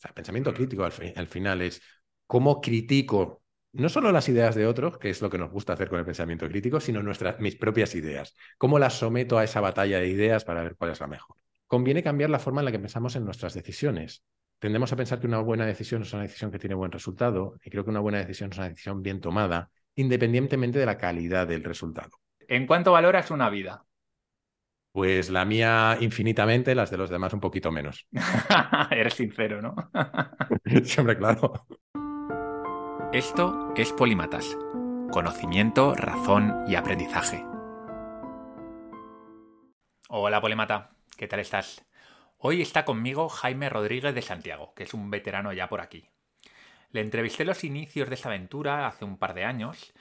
sea, pensamiento crítico al, al final es cómo critico no solo las ideas de otros, que es lo que nos gusta hacer con el pensamiento crítico, sino nuestras, mis propias ideas. ¿Cómo las someto a esa batalla de ideas para ver cuál es la mejor? Conviene cambiar la forma en la que pensamos en nuestras decisiones. Tendemos a pensar que una buena decisión es una decisión que tiene buen resultado y creo que una buena decisión es una decisión bien tomada, independientemente de la calidad del resultado. ¿En cuánto valoras una vida? Pues la mía infinitamente, las de los demás un poquito menos. Eres sincero, ¿no? Siempre claro. Esto es Polímatas. Conocimiento, razón y aprendizaje. Hola Polímata, ¿qué tal estás? Hoy está conmigo Jaime Rodríguez de Santiago, que es un veterano ya por aquí. Le entrevisté los inicios de esta aventura hace un par de años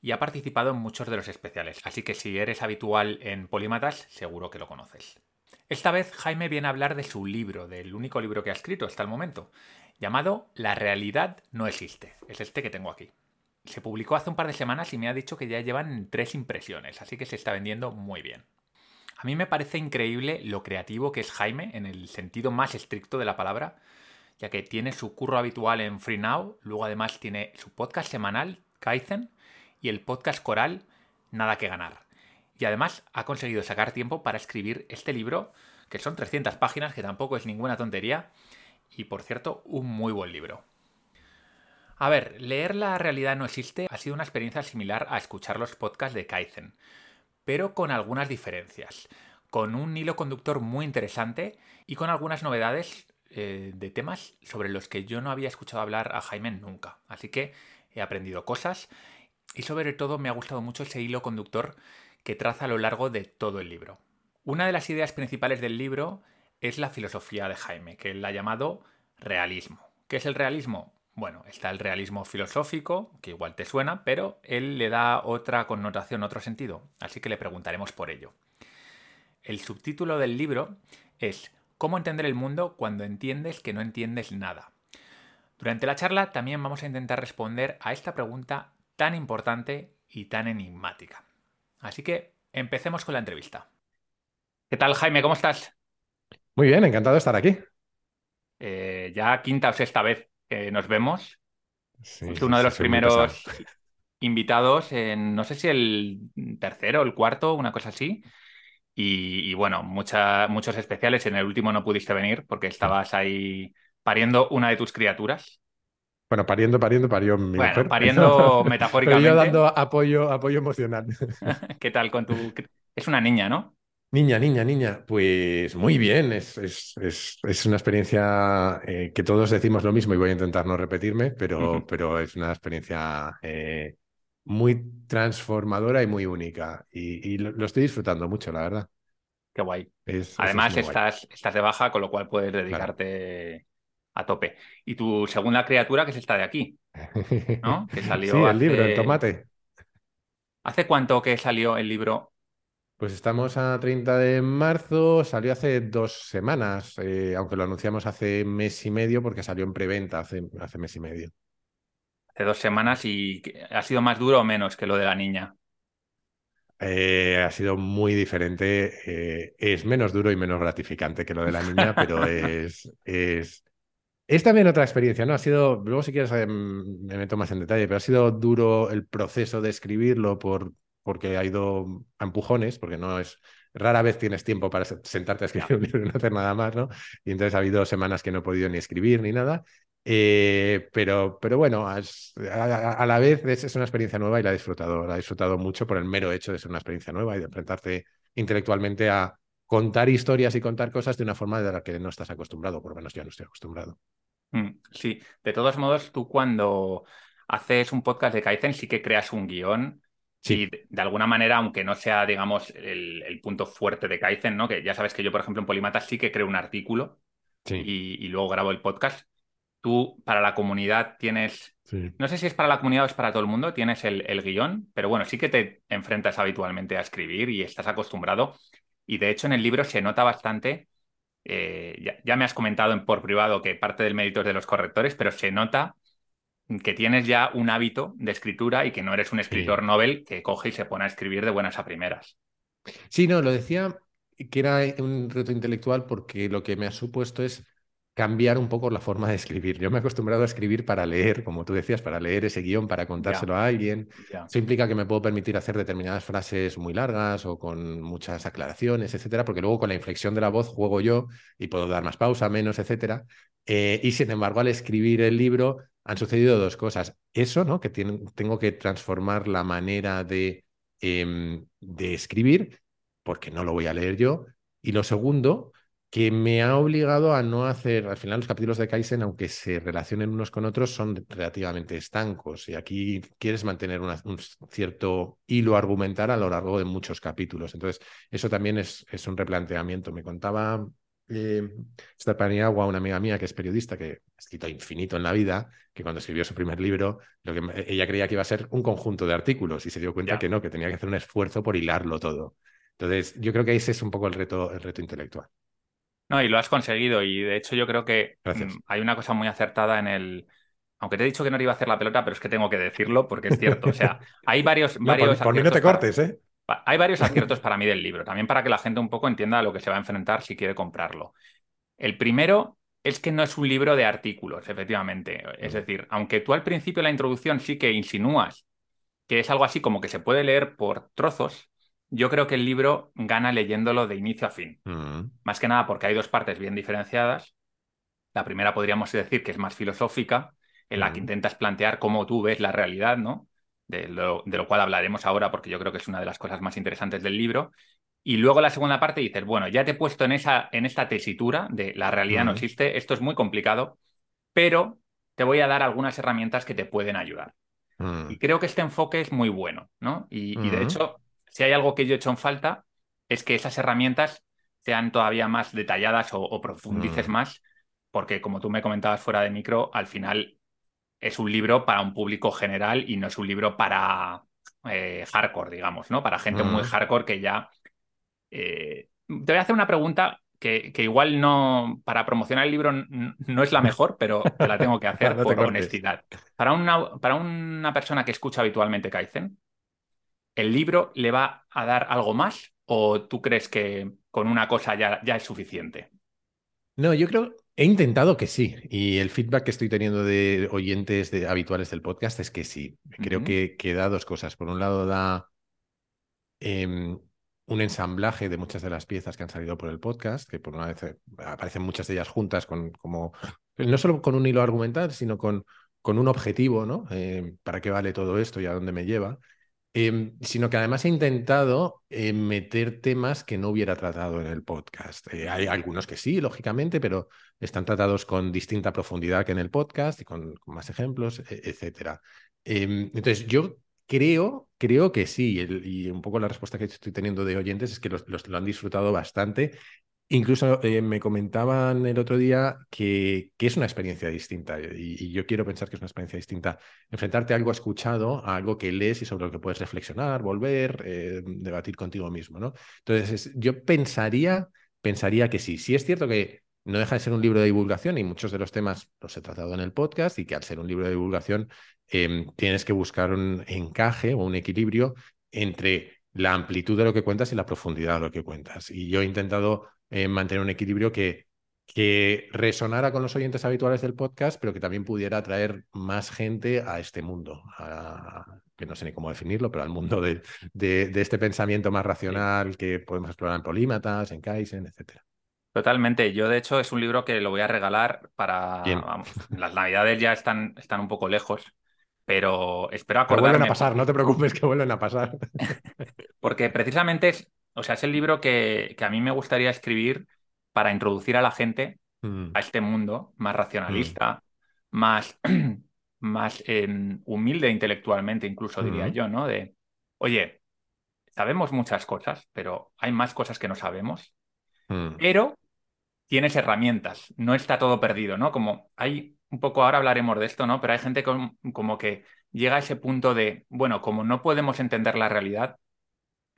y ha participado en muchos de los especiales, así que si eres habitual en Polímatas, seguro que lo conoces. Esta vez Jaime viene a hablar de su libro, del único libro que ha escrito hasta el momento, llamado La realidad no existe. Es este que tengo aquí. Se publicó hace un par de semanas y me ha dicho que ya llevan tres impresiones, así que se está vendiendo muy bien. A mí me parece increíble lo creativo que es Jaime en el sentido más estricto de la palabra, ya que tiene su curro habitual en Free Now, luego además tiene su podcast semanal, Kaizen, y el podcast coral, Nada que ganar. Y además ha conseguido sacar tiempo para escribir este libro, que son 300 páginas, que tampoco es ninguna tontería, y por cierto, un muy buen libro. A ver, leer La realidad no existe ha sido una experiencia similar a escuchar los podcasts de Kaizen, pero con algunas diferencias, con un hilo conductor muy interesante y con algunas novedades eh, de temas sobre los que yo no había escuchado hablar a Jaime nunca. Así que he aprendido cosas y sobre todo me ha gustado mucho ese hilo conductor que traza a lo largo de todo el libro. Una de las ideas principales del libro es la filosofía de Jaime, que él ha llamado realismo. ¿Qué es el realismo? Bueno, está el realismo filosófico, que igual te suena, pero él le da otra connotación, otro sentido, así que le preguntaremos por ello. El subtítulo del libro es ¿Cómo entender el mundo cuando entiendes que no entiendes nada? Durante la charla también vamos a intentar responder a esta pregunta tan importante y tan enigmática. Así que empecemos con la entrevista. ¿Qué tal, Jaime? ¿Cómo estás? Muy bien, encantado de estar aquí. Eh, ya quinta o sexta vez que nos vemos. Sí, uno de los primeros invitados, en, no sé si el tercero el cuarto, una cosa así. Y, bueno, muchos especiales. En el último no pudiste venir porque estabas ahí pariendo una de tus criaturas. Bueno, pariendo, pariendo, parió mi bueno, pariendo metafóricamente. Pero yo dando apoyo, apoyo emocional. ¿Qué tal con tu...? Es una niña, ¿no? Niña, niña, niña, pues muy bien, es, es, una experiencia eh, que todos decimos lo mismo y voy a intentar no repetirme, pero, pero es una experiencia eh, muy transformadora y muy única y, lo, estoy disfrutando mucho, la verdad. Qué guay. Además, estás, estás de baja, con lo cual puedes dedicarte a tope. Y tu segunda criatura, que es esta de aquí, ¿no? Que salió sí, el libro, el tomate. ¿Hace cuánto que salió el libro pues estamos a 30 de marzo, salió hace dos semanas, eh, aunque lo anunciamos hace mes y medio porque salió en preventa hace, hace mes y medio. Hace dos semanas y ha sido más duro o menos que lo de la niña. Eh, ha sido muy diferente. Eh, es menos duro y menos gratificante que lo de la niña, pero es, es, es también otra experiencia, ¿no? Ha sido, luego si quieres me meto más en detalle, pero ha sido duro el proceso de escribirlo por porque ha ido a empujones, porque no es rara vez tienes tiempo para sentarte a escribir un libro y no hacer nada más, ¿no? Y entonces ha habido semanas que no he podido ni escribir ni nada. Eh, pero, pero bueno, a, la vez es, una experiencia nueva y la he disfrutado, la he disfrutado mucho por el mero hecho de ser una experiencia nueva y de enfrentarte intelectualmente a contar historias y contar cosas de una forma de la que no estás acostumbrado, por lo menos yo no estoy acostumbrado. Mm, sí, de todos modos, tú cuando haces un podcast de Kaizen sí que creas un guion Sí. de alguna manera, aunque no sea, digamos, el, punto fuerte de Kaizen, ¿no? Que ya sabes que yo, por ejemplo, en Polimata sí que creo un artículo y, luego grabo el podcast. Tú, para la comunidad, tienes. No sé si es para la comunidad o es para todo el mundo, tienes el, guion, pero bueno, sí que te enfrentas habitualmente a escribir y estás acostumbrado. Y de hecho, en el libro se nota bastante. Eh, ya, me has comentado en, por privado que parte del mérito es de los correctores, pero se nota que tienes ya un hábito de escritura y que no eres un escritor novel que coge y se pone a escribir de buenas a primeras. Sí, no, lo decía que era un reto intelectual porque lo que me ha supuesto es cambiar un poco la forma de escribir. Yo me he acostumbrado a escribir para leer, como tú decías, para leer ese guion, para contárselo a alguien. Eso implica que me puedo permitir hacer determinadas frases muy largas o con muchas aclaraciones, etcétera, porque luego con la inflexión de la voz juego yo y puedo dar más pausa, menos, etcétera. Eh, y sin embargo, al escribir el libro han sucedido dos cosas. Eso, ¿no? Que tengo que transformar la manera de, em, de escribir, porque no lo voy a leer yo. Y lo segundo, que me ha obligado a no hacer, al final los capítulos de Kaizen, aunque se relacionen unos con otros, son relativamente estancos y aquí quieres mantener un cierto hilo argumental a lo largo de muchos capítulos. Entonces, eso también es, es un replanteamiento. Me contaba eh, Paniagua, una amiga mía que es periodista, que ha escrito infinito en la vida, que cuando escribió su primer libro, lo que ella creía que iba a ser un conjunto de artículos y se dio cuenta que no, que tenía que hacer un esfuerzo por hilarlo todo. Entonces, yo creo que ese es un poco el reto, el reto intelectual. No, y lo has conseguido. Y de hecho, yo creo que mm, hay una cosa muy acertada en el. Aunque te he dicho que no iba a hacer la pelota, pero es que tengo que decirlo porque es cierto. O sea, hay varios. varios por, mí no te cortes, ¿eh? Hay varios aciertos para mí del libro, también para que la gente un poco entienda a lo que se va a enfrentar si quiere comprarlo. El primero es que no es un libro de artículos, efectivamente. Es decir, aunque tú al principio de la introducción sí que insinúas que es algo así como que se puede leer por trozos, yo creo que el libro gana leyéndolo de inicio a fin. Mm. Más que nada porque hay dos partes bien diferenciadas. La primera podríamos decir que es más filosófica, en la que mm. intentas plantear cómo tú ves la realidad, ¿no? De lo, de lo, cual hablaremos ahora porque yo creo que es una de las cosas más interesantes del libro. Y luego la segunda parte dices, bueno, ya te he puesto en, esa, en esta tesitura de la realidad no mm. existe, esto es muy complicado, pero te voy a dar algunas herramientas que te pueden ayudar. Y creo que este enfoque es muy bueno, ¿no? y de hecho, si hay algo que yo he hecho en falta, es que esas herramientas sean todavía más detalladas o, profundices mm. más, porque como tú me comentabas fuera de micro, al final es un libro para un público general y no es un libro para eh, hardcore, digamos, ¿no? Para gente muy mm. hardcore que ya... Eh, te voy a hacer una pregunta que, igual no, para promocionar el libro no es la mejor, pero la tengo que hacer por honestidad. Para una, para una persona que escucha habitualmente Kaizen, ¿el libro le va a dar algo más o tú crees que con una cosa ya, ya es suficiente? No, yo creo, he intentado que sí, y el feedback que estoy teniendo de oyentes de, habituales del podcast es que sí. Creo que, da dos cosas. Por un lado, da em, un ensamblaje de muchas de las piezas que han salido por el podcast, que por una vez eh, aparecen muchas de ellas juntas, con, como, no solo con un hilo argumental, sino con, con un objetivo, ¿no? Eh, ¿Para qué vale todo esto y a dónde me lleva? Em, sino que además he intentado eh, meter temas que no hubiera tratado en el podcast. Eh, hay algunos que sí, lógicamente, pero están tratados con distinta profundidad que en el podcast y con, más ejemplos, e, etcétera. Em, entonces, yo creo, creo que sí, y un poco la respuesta que estoy teniendo de oyentes es que lo han disfrutado bastante Incluso eh, me comentaban el otro día que, es una experiencia distinta y, yo quiero pensar que es una experiencia distinta. Enfrentarte a algo escuchado, a algo que lees y sobre lo que puedes reflexionar, volver, eh, debatir contigo mismo. ¿no? Entonces, yo pensaría, pensaría que sí. Sí es cierto que no deja de ser un libro de divulgación y muchos de los temas los he tratado en el podcast y que al ser un libro de divulgación tienes que buscar un encaje o un equilibrio entre la amplitud de lo que cuentas y la profundidad de lo que cuentas. Y yo he intentado eh, mantener un equilibrio que, que resonara con los oyentes habituales del podcast, pero que también pudiera atraer más gente a este mundo, que no sé ni cómo definirlo, pero al mundo de, de, este pensamiento más racional que podemos explorar en Polímatas, en Kaizen, etc. Totalmente. Yo, de hecho, es un libro que lo voy a regalar para... las navidades ya están, están un poco lejos, pero espero acordarme... vuelven a pasar, no te preocupes que vuelven a pasar. Porque precisamente es, o sea, es el libro que, a mí me gustaría escribir para introducir a la gente mm. a este mundo más racionalista, mm. más, más em, humilde intelectualmente, incluso diría mm. yo, ¿no? De, oye, sabemos muchas cosas, pero hay más cosas que no sabemos, pero tienes herramientas, no está todo perdido, ¿no? Como hay un poco, ahora hablaremos de esto, ¿no? Pero hay gente como que llega a ese punto de, bueno, como no podemos entender la realidad,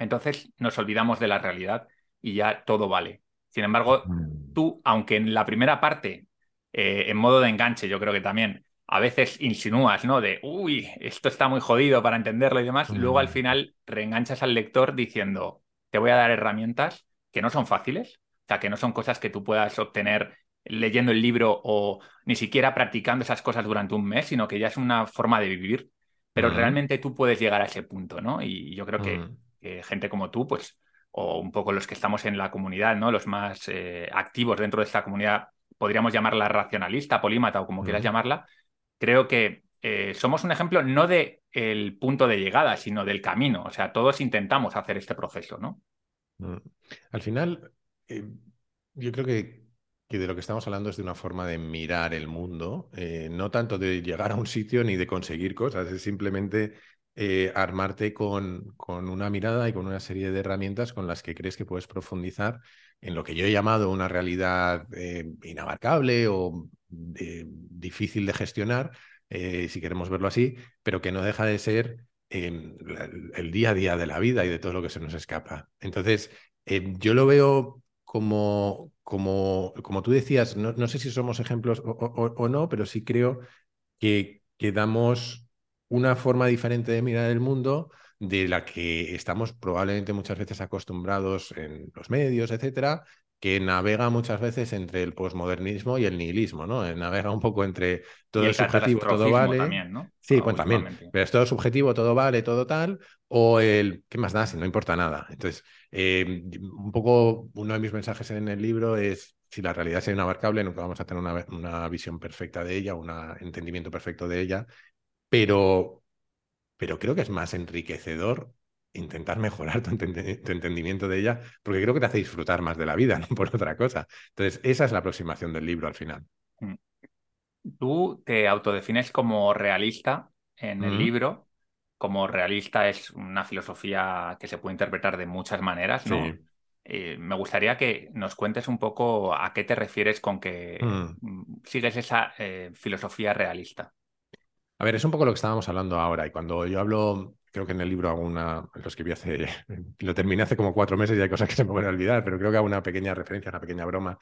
entonces nos olvidamos de la realidad y ya todo vale. Sin embargo, mm. tú, aunque en la primera parte, eh, en modo de enganche, yo creo que también a veces insinúas, ¿no? De, uy, esto está muy jodido para entenderlo y demás, luego al mm. final reenganchas al lector diciendo, te voy a dar herramientas que no son fáciles, o sea, que no son cosas que tú puedas obtener leyendo el libro o ni siquiera practicando esas cosas durante un mes, sino que ya es una forma de vivir. Pero realmente tú puedes llegar a ese punto, ¿no? Y yo creo que, gente como tú, pues, o un poco los que estamos en la comunidad, ¿no? Los más eh, activos dentro de esta comunidad, podríamos llamarla racionalista, polímata o como quieras llamarla, creo que eh, somos un ejemplo no de el punto de llegada, sino del camino. O sea, todos intentamos hacer este proceso, ¿no? Al final, eh, yo creo que, que, de lo que estamos hablando es de una forma de mirar el mundo, eh, no tanto de llegar a un sitio ni de conseguir cosas, es simplemente armarte con, con, una mirada y con una serie de herramientas con las que crees que puedes profundizar en lo que yo he llamado una realidad inabarcable o difícil de gestionar, eh, si queremos verlo así, pero que no deja de ser em, el día a día de la vida y de todo lo que se nos escapa. Entonces, em, yo lo veo como, como, como tú decías, no, sé si somos ejemplos o, no, pero sí creo que, que damos una forma diferente de mirar el mundo de la que estamos probablemente muchas veces acostumbrados en los medios, etcétera, que navega muchas veces entre el posmodernismo y el nihilismo, ¿no? Eh, navega un poco entre todo es subjetivo, todo vale. También, ¿no? Sí, pues también. Pero es todo subjetivo, todo vale, todo tal. O el, ¿qué más da si no importa nada? Entonces, eh, un poco uno de mis mensajes en el libro es, si la realidad es inabarcable, nunca vamos a tener una, una visión perfecta de ella, un entendimiento perfecto de ella, pero, pero creo que es más enriquecedor intentar mejorar tu, entendimiento de ella, porque creo que te hace disfrutar más de la vida, no por otra cosa. Entonces, esa es la aproximación del libro al final. Mm. Tú te autodefines como realista en el libro. Como realista es una filosofía que se puede interpretar de muchas maneras, ¿no? Eh, me gustaría que nos cuentes un poco a qué te refieres con que mm. sigues esa eh, filosofía realista. A ver, es un poco lo que estábamos hablando ahora. Y cuando yo hablo creo que en el libro hago una, lo escribí hace, lo terminé hace como cuatro meses y hay cosas que se me van a olvidar, pero creo que hago una pequeña referencia, una pequeña broma.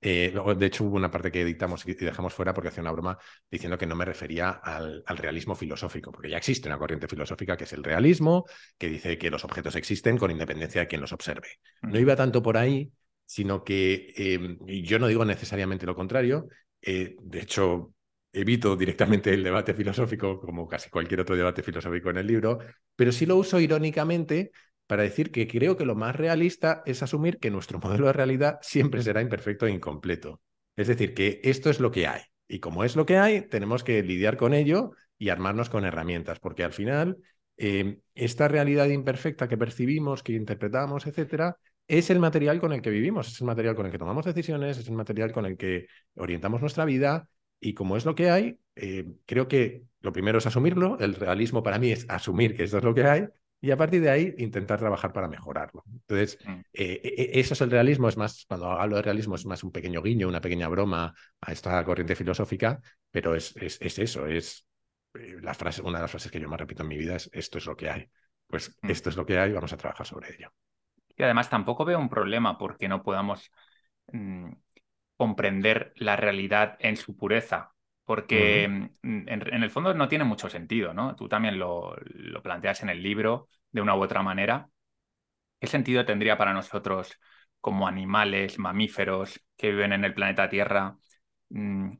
Eh, de hecho, hubo una parte que editamos y dejamos fuera porque hacía una broma diciendo que no me refería al, realismo filosófico, porque ya existe una corriente filosófica que es el realismo, que dice que los objetos existen con independencia de quien los observe. No iba tanto por ahí, sino que eh, yo no digo necesariamente lo contrario. Eh, de hecho, evito directamente el debate filosófico, como casi cualquier otro debate filosófico en el libro, pero sí lo uso irónicamente para decir que creo que lo más realista es asumir que nuestro modelo de realidad siempre será imperfecto e incompleto. Es decir, que esto es lo que hay. Y como es lo que hay, tenemos que lidiar con ello y armarnos con herramientas, porque al final eh, esta realidad imperfecta que percibimos, que interpretamos, etcétera, es el material con el que vivimos, es el material con el que tomamos decisiones, es el material con el que orientamos nuestra vida y como es lo que hay, eh, creo que lo primero es asumirlo. El realismo para mí es asumir que esto es lo que hay y a partir de ahí intentar trabajar para mejorarlo. Entonces, eh, e, eso es el realismo. Es más, cuando hablo de realismo es más un pequeño guiño, una pequeña broma a esta corriente filosófica, pero es, es, eso, es eh, la frase, una de las frases que yo más repito en mi vida es esto es lo que hay. Pues mm. esto es lo que hay, vamos a trabajar sobre ello. Y además tampoco veo un problema porque no podamos mm, comprender la realidad en su pureza, porque mm, en, el fondo no tiene mucho sentido, ¿no? Tú también lo, planteas en el libro de una u otra manera. ¿Qué sentido tendría para nosotros como animales, mamíferos que viven en el planeta Tierra, mm,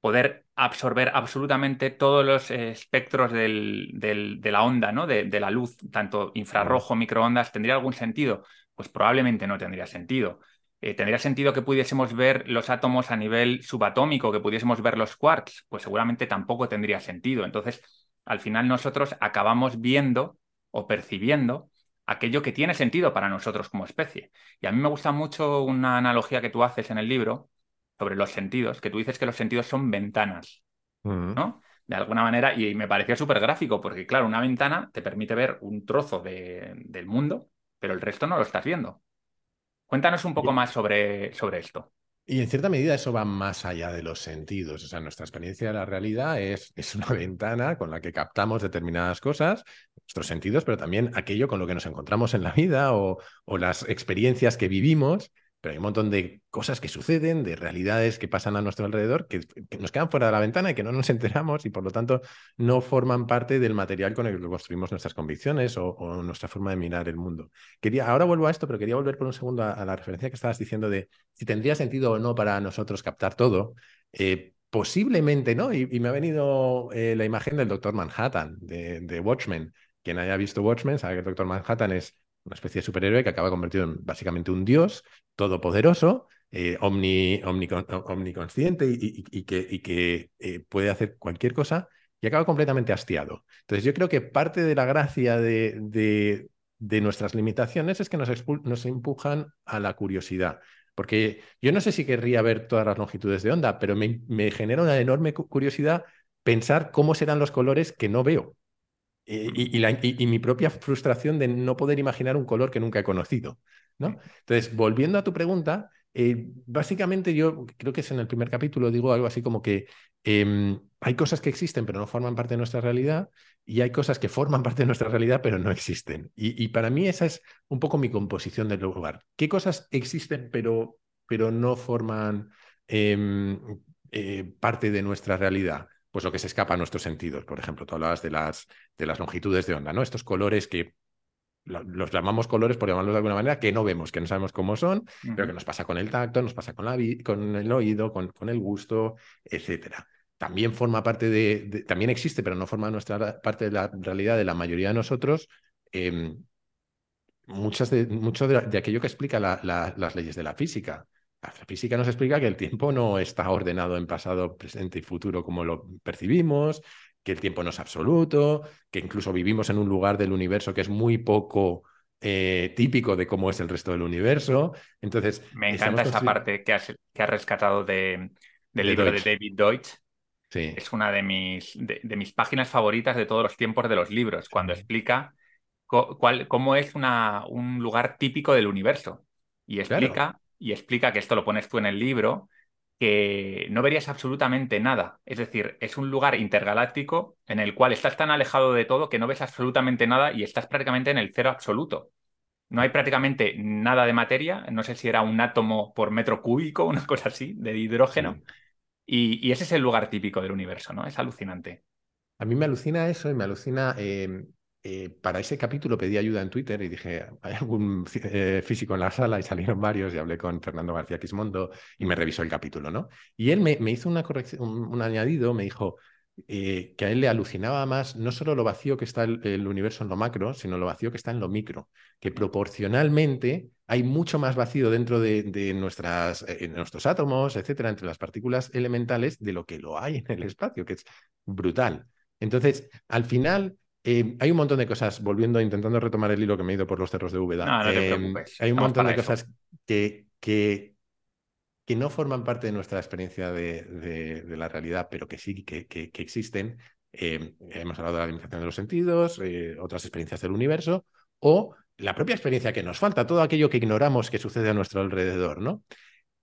poder absorber absolutamente todos los espectros de la onda, ¿no? De, de, la luz, tanto infrarrojo, microondas, ¿tendría algún sentido? Pues probablemente no tendría sentido. Eh, ¿Tendría sentido que pudiésemos ver los átomos a nivel subatómico, que pudiésemos ver los quarks? Pues seguramente tampoco tendría sentido. Entonces, al final nosotros acabamos viendo o percibiendo aquello que tiene sentido para nosotros como especie. Y a mí me gusta mucho una analogía que tú haces en el libro sobre los sentidos, que tú dices que los sentidos son ventanas, ¿no? De alguna manera, y me pareció súper gráfico, porque claro, una ventana te permite ver un trozo del mundo, pero el resto no lo estás viendo. Cuéntanos un poco más sobre, sobre esto. Y en cierta medida eso va más allá de los sentidos. O sea, nuestra experiencia de la realidad es, es una ventana con la que captamos determinadas cosas, nuestros sentidos, pero también aquello con lo que nos encontramos en la vida o, o las experiencias que vivimos pero hay un montón de cosas que suceden, de realidades que pasan a nuestro alrededor, que, nos quedan fuera de la ventana y que no nos enteramos y por lo tanto no forman parte del material con el que construimos nuestras convicciones o, nuestra forma de mirar el mundo. Quería, ahora vuelvo a esto, pero quería volver por un segundo a, la referencia que estabas diciendo de si tendría sentido o no para nosotros captar todo. Eh, posiblemente no, y, me ha venido eh, la imagen del Doctor Manhattan, de, de Watchmen. Quien haya visto Watchmen sabe que el Doctor Manhattan es una especie de superhéroe que acaba convertido en básicamente un dios todopoderoso, eh, omniconsciente y, que, eh, puede hacer cualquier cosa y acaba completamente hastiado. Entonces yo creo que parte de la gracia de, nuestras limitaciones es que nos, nos empujan a la curiosidad. Porque yo no sé si querría ver todas las longitudes de onda, pero me, me genera una enorme curiosidad pensar cómo serán los colores que no veo. Eh, y, mi propia frustración de no poder imaginar un color que nunca he conocido. ¿no? Entonces, volviendo a tu pregunta, eh, básicamente yo creo que es en el primer capítulo, digo algo así como que em, hay cosas que existen pero no forman parte de nuestra realidad y hay cosas que forman parte de nuestra realidad pero no existen. Y, para mí esa es un poco mi composición del lugar. ¿Qué cosas existen pero, pero no forman em, eh, parte de nuestra realidad? Pues lo que se escapa a nuestros sentidos. Por ejemplo, tú hablabas de las, de las longitudes de onda, ¿no? Estos colores que los llamamos colores, por llamarlos de alguna manera, que no vemos, que no sabemos cómo son, pero que nos pasa con el tacto, nos pasa con, la con el oído, con, con el gusto, etcétera. También forma parte de, también existe, pero no forma nuestra parte de la realidad de la mayoría de nosotros, em, muchas de, mucho de, aquello que explica las leyes de la física. La física nos explica que el tiempo no está ordenado en pasado, presente y futuro como lo percibimos, que el tiempo no es absoluto, que incluso vivimos en un lugar del universo que es muy poco eh, típico de cómo es el resto del universo. Entonces, me encanta esa parte que has, que rescatado de, del libro de David Deutsch. Sí. Es una de mis, de, mis páginas favoritas de todos los tiempos de los libros, cuando explica cuál, cómo es una, un lugar típico del universo. Y explica y explica que esto lo pones tú en el libro, que no verías absolutamente nada. Es decir, es un lugar intergaláctico en el cual estás tan alejado de todo que no ves absolutamente nada y estás prácticamente en el cero absoluto. No hay prácticamente nada de materia, no sé si era un átomo por metro cúbico, una cosa así, de hidrógeno. Y, ese es el lugar típico del universo, ¿no? Es alucinante. A mí me alucina eso y me alucina eh, eh, para ese capítulo pedí ayuda en Twitter y dije, ¿hay algún eh, físico en la sala? Y salieron varios y hablé con Fernando García Quismondo y me revisó el capítulo, ¿no? Y él me, hizo una corrección, un, añadido, me dijo eh, que a él le alucinaba más no solo lo vacío que está el, universo en lo macro, sino lo vacío que está en lo micro, que proporcionalmente hay mucho más vacío dentro de, nuestras, nuestros átomos, etcétera, entre las partículas elementales, de lo que lo hay en el espacio, que es brutal. Entonces, al final, eh, hay un montón de cosas, volviendo, intentando retomar el hilo que me he ido por los cerros de Úbeda. No, no te em, preocupes. Hay un montón de cosas que, que, que, no forman parte de nuestra experiencia de, de, la realidad, pero que sí que, que existen. Em, hemos hablado de la limitación de los sentidos, eh, otras experiencias del universo, o la propia experiencia que nos falta, todo aquello que ignoramos que sucede a nuestro alrededor, ¿no?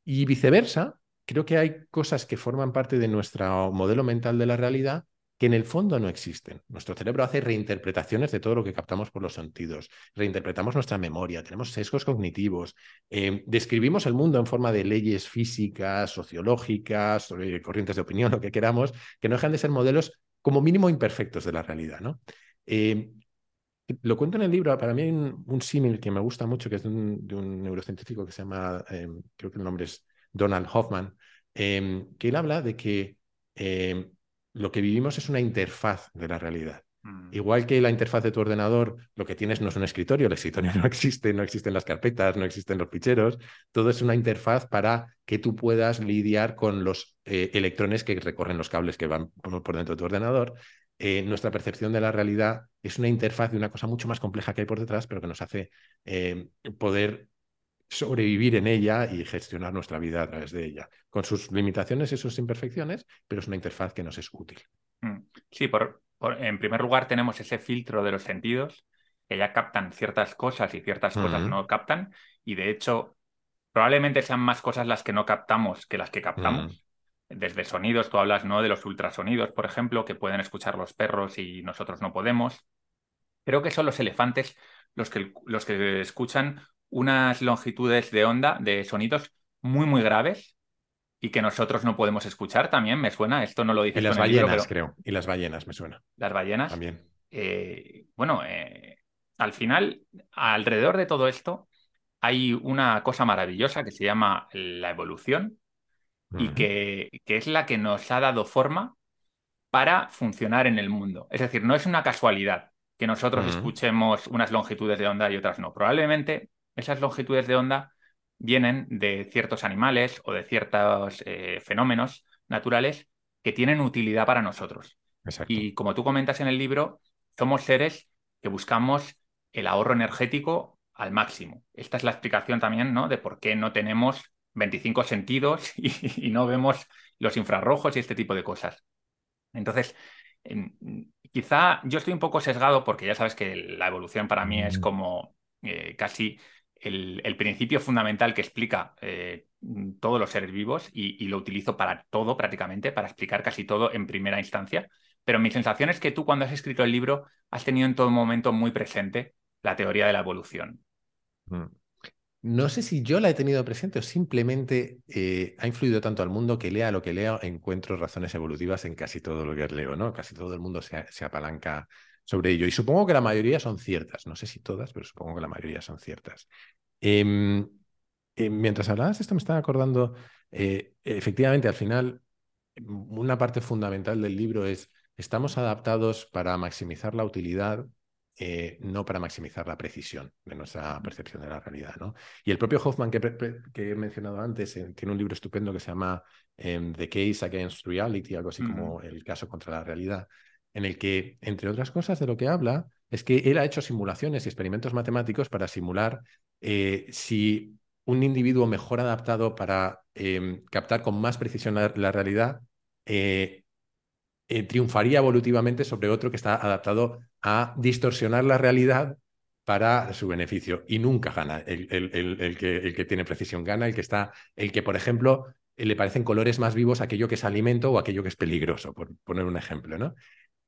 Y viceversa, creo que hay cosas que forman parte de nuestro modelo mental de la realidad que en el fondo no existen. Nuestro cerebro hace reinterpretaciones de todo lo que captamos por los sentidos, reinterpretamos nuestra memoria, tenemos sesgos cognitivos, eh, describimos el mundo en forma de leyes físicas, sociológicas, corrientes de opinión, lo que queramos, que no dejan de ser modelos como mínimo imperfectos de la realidad. ¿no? Eh, lo cuento en el libro, para mí hay un, símil que me gusta mucho, que es de un, neurocientífico que se llama, eh, creo que el nombre es Donald Hoffman, que él habla de que lo que vivimos es una interfaz de la realidad. Mm. Igual que la interfaz de tu ordenador, lo que tienes no es un escritorio, el escritorio no existe, no existen las carpetas, no existen los ficheros, todo es una interfaz para que tú puedas lidiar con los eh, electrones que recorren los cables que van por dentro de tu ordenador. Eh, nuestra percepción de la realidad es una interfaz de una cosa mucho más compleja que hay por detrás, pero que nos hace eh, poder sobrevivir en ella y gestionar nuestra vida a través de ella, con sus limitaciones y sus imperfecciones, pero es una interfaz que nos es útil. Mm. Sí, por, en primer lugar tenemos ese filtro de los sentidos que ya captan ciertas cosas y ciertas cosas no captan, y de hecho probablemente sean más cosas las que no captamos que las que captamos. Desde sonidos, tú hablas ¿no? de los ultrasonidos, por ejemplo, que pueden escuchar los perros y nosotros no podemos. Creo que son los elefantes los que, los que escuchan unas longitudes de onda de sonidos muy, muy graves y que nosotros no podemos escuchar también, me suena, esto no lo dice. Y las ballenas, creo, y las ballenas, me suena. Las ballenas. También. Eh, bueno, eh, al final, alrededor de todo esto, hay una cosa maravillosa que se llama la evolución y que, que, es la que nos ha dado forma para funcionar en el mundo. Es decir, no es una casualidad que nosotros escuchemos unas longitudes de onda y otras no. Probablemente esas longitudes de onda vienen de ciertos animales o de ciertos eh, fenómenos naturales que tienen utilidad para nosotros. Y como tú comentas en el libro, somos seres que buscamos el ahorro energético al máximo. Esta es la explicación también ¿no? de por qué no tenemos 25 sentidos y, no vemos los infrarrojos y este tipo de cosas. Entonces, quizá yo estoy un poco sesgado porque ya sabes que la evolución para mí es mm. como eh, casi el, principio fundamental que explica eh, todos los seres vivos y, lo utilizo para todo prácticamente, para explicar casi todo en primera instancia. Pero mi sensación es que tú cuando has escrito el libro has tenido en todo momento muy presente la teoría de la evolución. Mm. No sé si yo la he tenido presente o simplemente eh, ha influido tanto al mundo que lea lo que lea, encuentro razones evolutivas en casi todo lo que leo, ¿no? Casi todo el mundo se, se apalanca sobre ello. Y supongo que la mayoría son ciertas. No sé si todas, pero supongo que la mayoría son ciertas. Em, mientras hablabas de esto, me estaba acordando, eh, efectivamente, al final, una parte fundamental del libro es, estamos adaptados para maximizar la utilidad eh, no para maximizar la precisión de nuestra percepción de la realidad. ¿no? Y el propio Hoffman, que, que he mencionado antes, eh, tiene un libro estupendo que se llama em, The Case Against Reality, algo así como el caso contra la realidad, en el que, entre otras cosas, de lo que habla es que él ha hecho simulaciones y experimentos matemáticos para simular eh, si un individuo mejor adaptado para em, captar con más precisión la, realidad triunfaría evolutivamente sobre otro que está adaptado a distorsionar la realidad para su beneficio. Y nunca gana el, que, que, tiene precisión, gana el que está, el que, por ejemplo, le parecen colores más vivos aquello que es alimento o aquello que es peligroso, por poner un ejemplo, ¿no?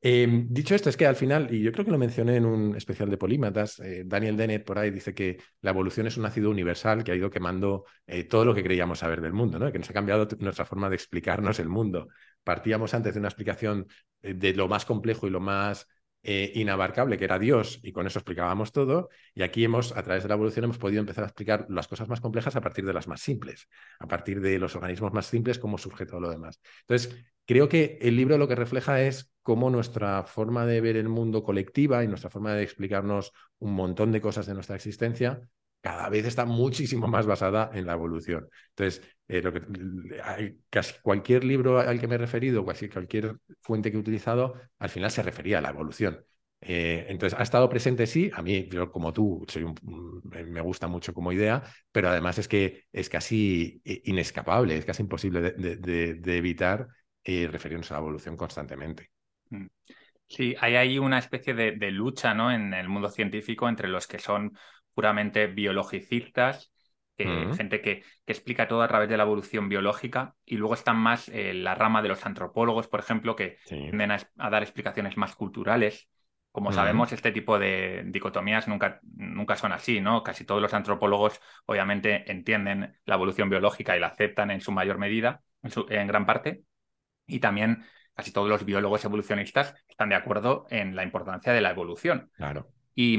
Em, dicho esto, es que al final, y yo creo que lo mencioné en un especial de polímatas, eh, Daniel Dennett por ahí dice que la evolución es un ácido universal que ha ido quemando eh, todo lo que creíamos saber del mundo, ¿no? que nos ha cambiado nuestra forma de explicarnos el mundo. Partíamos antes de una explicación eh, de lo más complejo y lo más inabarcable, que era Dios, y con eso explicábamos todo, y aquí hemos, a través de la evolución, hemos podido empezar a explicar las cosas más complejas a partir de las más simples, a partir de los organismos más simples, cómo surge todo lo demás. Entonces, creo que el libro lo que refleja es cómo nuestra forma de ver el mundo colectiva y nuestra forma de explicarnos un montón de cosas de nuestra existencia cada vez está muchísimo más basada en la evolución. Entonces, eh, casi cualquier libro al que me he referido, casi cualquier fuente que he utilizado, al final se refería a la evolución. Eh, entonces, ha estado presente, sí. A mí, yo como tú, soy me gusta mucho como idea, pero además es que es casi inescapable, es casi imposible de, evitar eh, referirnos a la evolución constantemente. Mm. Sí, hay ahí una especie de, de, lucha ¿no? en el mundo científico entre los que son puramente biologicistas, gente que, explica todo a través de la evolución biológica, y luego están más eh, la rama de los antropólogos, por ejemplo, que vienen a, dar explicaciones más culturales. Como sabemos, este tipo de dicotomías nunca, nunca son así, ¿no? Casi todos los antropólogos obviamente entienden la evolución biológica y la aceptan en su mayor medida, en, en gran parte, y también casi todos los biólogos evolucionistas están de acuerdo en la importancia de la evolución. Claro. Y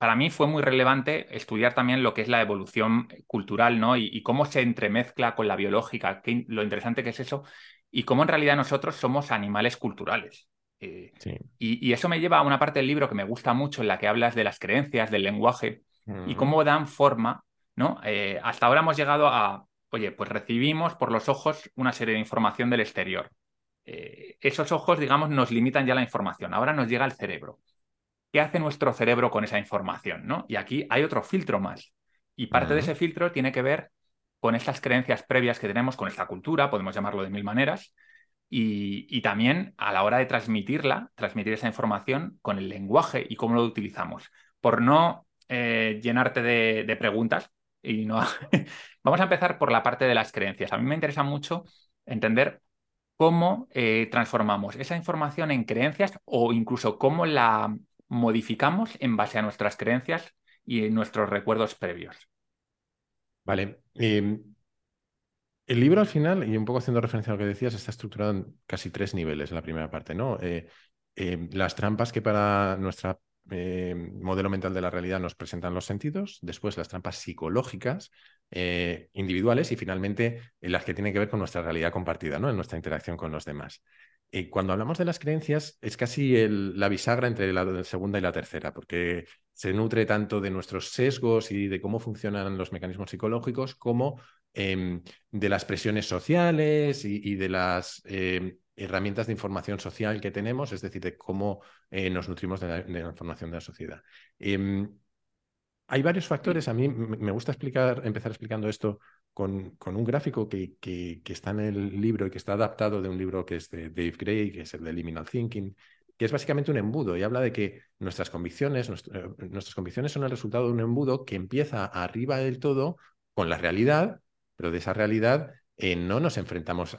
para mí fue muy relevante estudiar también lo que es la evolución cultural, ¿no? Y, cómo se entremezcla con la biológica, lo interesante que es eso, y cómo en realidad nosotros somos animales culturales. Eh, y, eso me lleva a una parte del libro que me gusta mucho, en la que hablas de las creencias, del lenguaje, y cómo dan forma, ¿no? Eh, hasta ahora hemos llegado a, oye, pues recibimos por los ojos una serie de información del exterior. Eh, esos ojos, digamos, nos limitan ya la información. Ahora nos llega al cerebro. ¿Qué hace nuestro cerebro con esa información? ¿no? Y aquí hay otro filtro más. Y parte de ese filtro tiene que ver con estas creencias previas que tenemos, con esta cultura, podemos llamarlo de mil maneras, y, también a la hora de transmitirla, transmitir esa información con el lenguaje y cómo lo utilizamos. Por no eh, llenarte de, preguntas, y no... vamos a empezar por la parte de las creencias. A mí me interesa mucho entender cómo eh, transformamos esa información en creencias o incluso cómo la modificamos en base a nuestras creencias y nuestros recuerdos previos. Vale. Em, el libro al final, y un poco haciendo referencia a lo que decías, está estructurado en casi tres niveles la primera parte, ¿no? Eh, em, las trampas que para nuestro em, modelo mental de la realidad nos presentan los sentidos, después las trampas psicológicas eh, individuales y finalmente las que tienen que ver con nuestra realidad compartida, ¿no? En nuestra interacción con los demás. Y cuando hablamos de las creencias, es casi la bisagra entre la segunda y la tercera, porque se nutre tanto de nuestros sesgos y de cómo funcionan los mecanismos psicológicos, como em, de las presiones sociales y, de las em, herramientas de información social que tenemos, es decir, de cómo eh, nos nutrimos de la, información de la sociedad. Hay varios factores, a mí me gusta explicar, empezar explicando esto con, con un gráfico que, que, está en el libro y que está adaptado de un libro que es de Dave Gray, que es el de Liminal Thinking, que es básicamente un embudo y habla de que nuestras convicciones, eh, nuestras convicciones son el resultado de un embudo que empieza arriba del todo con la realidad, pero de esa realidad eh, no nos enfrentamos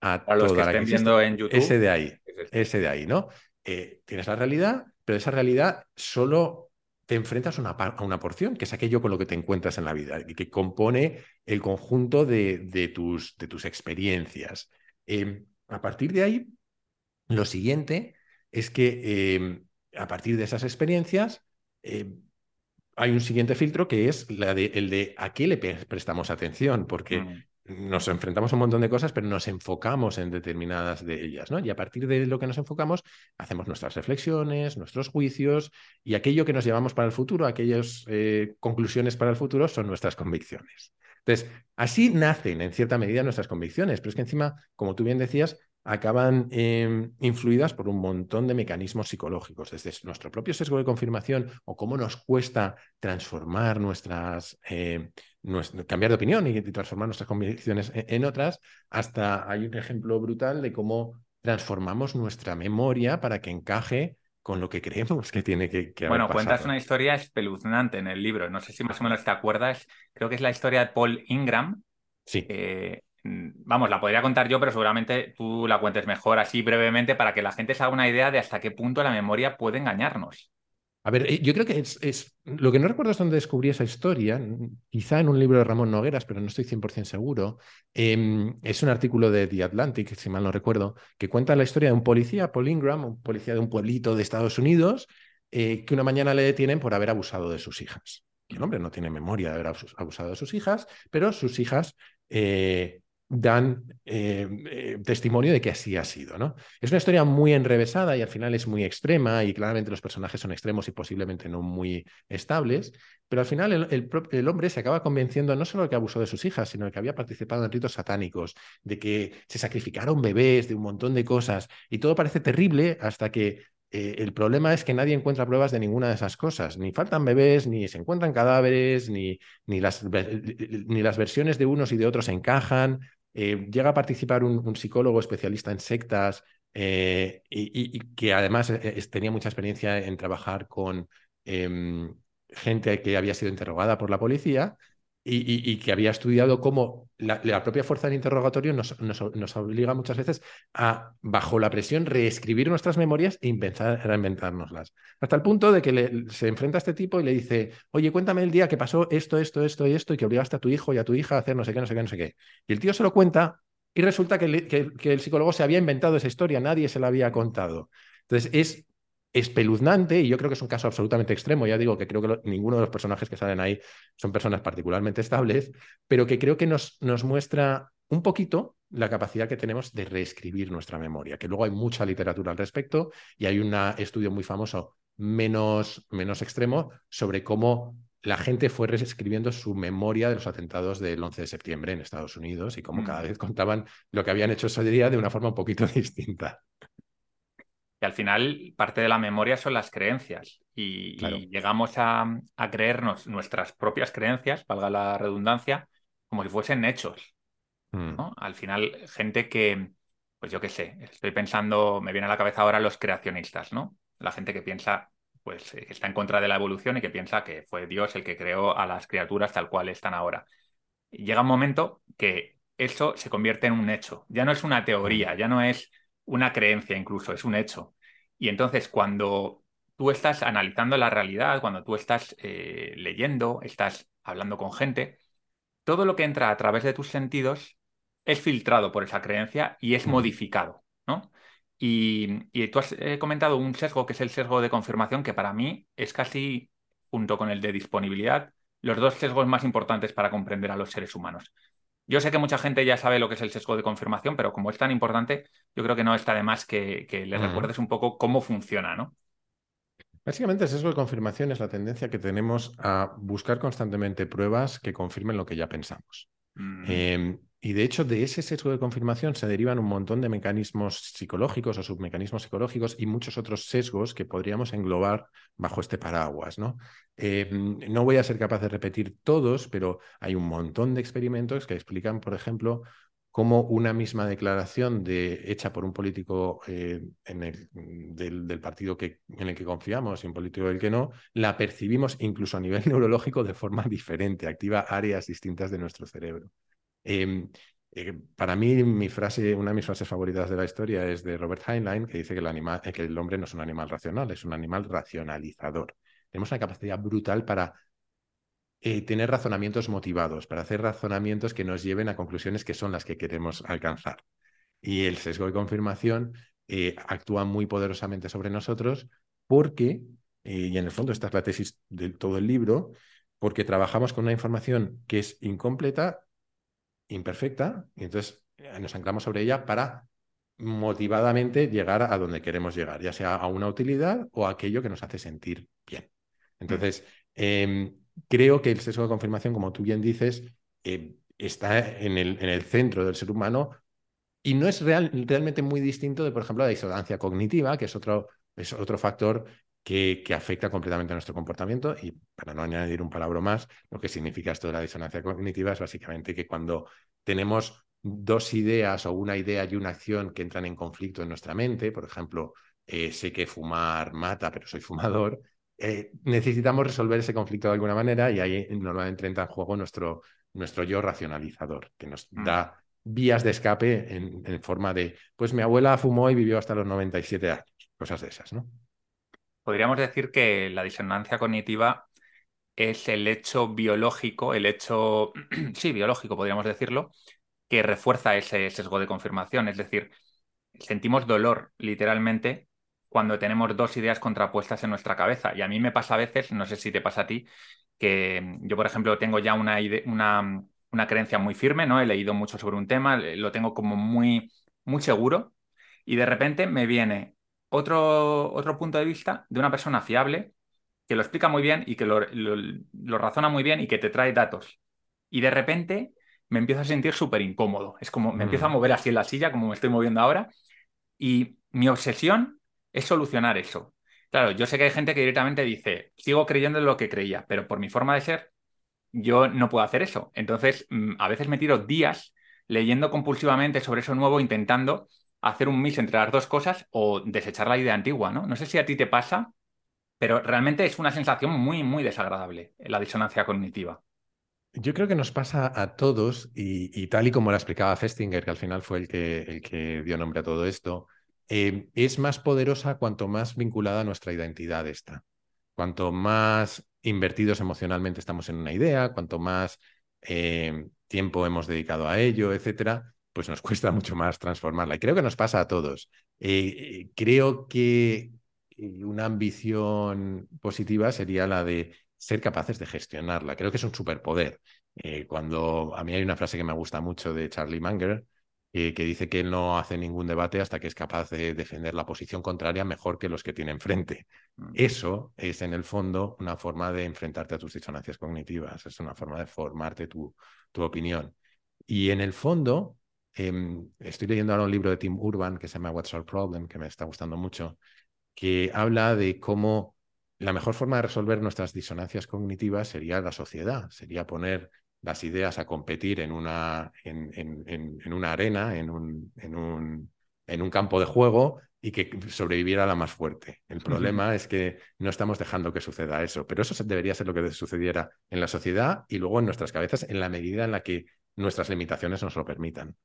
a, toda los que estén viendo en YouTube. Ese de ahí, ese de ahí, ¿no? Eh, tienes la realidad, pero esa realidad solo te enfrentas a una, porción, que es aquello con lo que te encuentras en la vida, y que compone el conjunto de, tus, de tus, experiencias. Em, a partir de ahí, lo siguiente es que em, a partir de esas experiencias em, hay un siguiente filtro que es el de a qué le prestamos atención, porque mm nos enfrentamos a un montón de cosas, pero nos enfocamos en determinadas de ellas, ¿no? Y a partir de lo que nos enfocamos, hacemos nuestras reflexiones, nuestros juicios y aquello que nos llevamos para el futuro, aquellas eh, conclusiones para el futuro son nuestras convicciones. Entonces, así nacen en cierta medida nuestras convicciones, pero es que encima, como tú bien decías, acaban em, influidas por un montón de mecanismos psicológicos, desde nuestro propio sesgo de confirmación o cómo nos cuesta transformar nuestras, eh, cambiar de opinión y, transformar nuestras convicciones e, en, otras, hasta hay un ejemplo brutal de cómo transformamos nuestra memoria para que encaje con lo que creemos que tiene que, que Bueno, cuentas una historia espeluznante en el libro. No sé si más o menos te acuerdas. Creo que es la historia de Paul Ingram. Sí. Eh, vamos, la podría contar yo, pero seguramente tú la cuentes mejor así brevemente para que la gente se haga una idea de hasta qué punto la memoria puede engañarnos. A ver, eh, yo creo que es, Lo que no recuerdo es dónde descubrí esa historia, quizá en un libro de Ramón Nogueras, pero no estoy 100% seguro. Em, es un artículo de The Atlantic, si mal no recuerdo, que cuenta la historia de un policía, Paul Ingram, un policía de un pueblito de Estados Unidos, eh, que una mañana le detienen por haber abusado de sus hijas. el hombre no tiene memoria de haber abusado de sus hijas, pero sus hijas eh, dan eh, eh, testimonio de que así ha sido. ¿no? Es una historia muy enrevesada y al final es muy extrema y claramente los personajes son extremos y posiblemente no muy estables, pero al final el, hombre se acaba convenciendo no solo de que abusó de sus hijas, sino de que había participado en ritos satánicos, de que se sacrificaron bebés, de un montón de cosas y todo parece terrible hasta que eh, el problema es que nadie encuentra pruebas de ninguna de esas cosas. Ni faltan bebés, ni se encuentran cadáveres, ni, ni, las, ni las versiones de unos y de otros encajan. Eh, llega a participar un, psicólogo especialista en sectas eh, y, que además eh, tenía mucha experiencia en trabajar con em, gente que había sido interrogada por la policía y, que había estudiado cómo la, propia fuerza del interrogatorio nos, nos, obliga muchas veces a, bajo la presión, reescribir nuestras memorias e a inventárnoslas. Hasta el punto de que se enfrenta a este tipo y le dice, oye, cuéntame el día que pasó esto, esto, esto y esto, y que obligaste a tu hijo y a tu hija a hacer no sé qué, no sé qué, no sé qué. Y el tío se lo cuenta y resulta que, que el psicólogo se había inventado esa historia, nadie se la había contado. Entonces, es espeluznante, y yo creo que es un caso absolutamente extremo, ya digo que creo que ninguno de los personajes que salen ahí son personas particularmente estables, pero que creo que nos, nos muestra un poquito la capacidad que tenemos de reescribir nuestra memoria, que luego hay mucha literatura al respecto y hay un estudio muy famoso menos, menos extremo sobre cómo la gente fue reescribiendo su memoria de los atentados del 11 de septiembre en Estados Unidos y cómo mm. cada vez contaban lo que habían hecho ese día de una forma un poquito distinta. Y al final, parte de la memoria son las creencias. Y, llegamos a, creernos nuestras propias creencias, valga la redundancia, como si fuesen hechos. Mm. Al final, gente que, pues yo qué sé, estoy pensando, me viene a la cabeza ahora los creacionistas, ¿no? La gente que piensa, pues, que está en contra de la evolución y que piensa que fue Dios el que creó a las criaturas tal cual están ahora. llega un momento que eso se convierte en un hecho. Ya no es una teoría, mm. ya no es una creencia incluso, es un hecho. Y entonces cuando tú estás analizando la realidad, cuando tú estás eh, leyendo, estás hablando con gente, todo lo que entra a través de tus sentidos es filtrado por esa creencia y es modificado, ¿no? Y, tú has eh, comentado un sesgo que es el sesgo de confirmación, que para mí es casi, junto con el de disponibilidad, los dos sesgos más importantes para comprender a los seres humanos. Yo sé que mucha gente ya sabe lo que es el sesgo de confirmación, pero como es tan importante, yo creo que no está de más que, que le recuerdes un poco cómo funciona, ¿no? Básicamente, el sesgo de confirmación es la tendencia que tenemos a buscar constantemente pruebas que confirmen lo que ya pensamos. Mm. Em, y de hecho, de ese sesgo de confirmación se derivan un montón de mecanismos psicológicos o submecanismos psicológicos y muchos otros sesgos que podríamos englobar bajo este paraguas. ¿no? No voy a ser capaz de repetir todos, pero hay un montón de experimentos que explican, por ejemplo, cómo una misma declaración de, hecha por un político eh, del, partido que, en el que confiamos y un político del que no, la percibimos incluso a nivel neurológico de forma diferente, activa áreas distintas de nuestro cerebro. Em, eh, para mí, mi frase, una de mis frases favoritas de la historia es de Robert Heinlein, que dice que el, eh, hombre no es un animal racional, es un animal racionalizador. Tenemos una capacidad brutal para eh, tener razonamientos motivados, para hacer razonamientos que nos lleven a conclusiones que son las que queremos alcanzar. Y el sesgo de confirmación actúa muy poderosamente sobre nosotros porque, y en el fondo esta es la tesis de todo el libro, porque trabajamos con una información que es incompleta imperfecta y entonces eh, nos anclamos sobre ella para motivadamente llegar a donde queremos llegar, ya sea a una utilidad o a aquello que nos hace sentir bien. Entonces, em, creo que el sesgo de confirmación, como tú bien dices, eh, está en el, en el, centro del ser humano y no es real, realmente muy distinto de, por ejemplo, la disonancia cognitiva, que es otro, es otro factor que, afecta completamente a nuestro comportamiento. Y para no añadir un palabra más, lo que significa esto de la disonancia cognitiva es básicamente que cuando tenemos dos ideas o una idea y una acción que entran en conflicto en nuestra mente, por ejemplo, eh, sé que fumar mata, pero soy fumador, eh, necesitamos resolver ese conflicto de alguna manera y ahí normalmente entra en juego nuestro, nuestro yo racionalizador, que nos mm. da vías de escape en, en, forma de, pues mi abuela fumó y vivió hasta los 97 años, cosas de esas, ¿no? Podríamos decir que la disonancia cognitiva es el hecho biológico, el hecho, sí, biológico podríamos decirlo, que refuerza ese sesgo de confirmación. Es decir, sentimos dolor literalmente cuando tenemos dos ideas contrapuestas en nuestra cabeza. Y a mí me pasa a veces, no sé si te pasa a ti, que yo, por ejemplo, tengo ya una, una, una creencia muy firme, ¿no? He leído mucho sobre un tema, lo tengo como muy, muy seguro, y de repente me viene otro, otro punto de vista de una persona fiable que lo explica muy bien y que lo, razona muy bien y que te trae datos. Y de repente me empiezo a sentir súper incómodo. Es como me empiezo a mm. mover así en la silla, como me estoy moviendo ahora. Y mi obsesión es solucionar eso. Claro, yo sé que hay gente que directamente dice, sigo creyendo en lo que creía, pero por mi forma de ser, yo no puedo hacer eso. Entonces, mm, a veces me tiro días leyendo compulsivamente sobre eso nuevo, intentando hacer un mix entre las dos cosas o desechar la idea antigua, ¿no? No sé si a ti te pasa, pero realmente es una sensación muy, muy desagradable la disonancia cognitiva. Yo creo que nos pasa a todos, y, tal y como lo explicaba Festinger, que al final fue el que, el que dio nombre a todo esto, eh, es más poderosa cuanto más vinculada nuestra identidad está. Cuanto más invertidos emocionalmente estamos en una idea, cuanto más eh, tiempo hemos dedicado a ello, etcétera, pues nos cuesta mucho más transformarla. Y creo que nos pasa a todos. Eh, creo que eh, una ambición positiva sería la de ser capaces de gestionarla. Creo que es un superpoder. Eh, cuando a mí hay una frase que me gusta mucho de Charlie Munger, que dice que él no hace ningún debate hasta que es capaz de defender la posición contraria mejor que los que tiene enfrente. Mm. Eso es, en el fondo, una forma de enfrentarte a tus disonancias cognitivas, es una forma de formarte tu, tu opinión. Y en el fondo, Em, estoy leyendo ahora un libro de Tim Urban que se llama What's Our Problem, que me está gustando mucho, que habla de cómo la mejor forma de resolver nuestras disonancias cognitivas sería la sociedad, sería poner las ideas a competir en una, en, en, una arena, en un, en, un, en un campo de juego y que sobreviviera la más fuerte. El problema es que no estamos dejando que suceda eso, pero eso debería ser lo que sucediera en la sociedad y luego en nuestras cabezas en la medida en la que nuestras limitaciones nos lo permitan.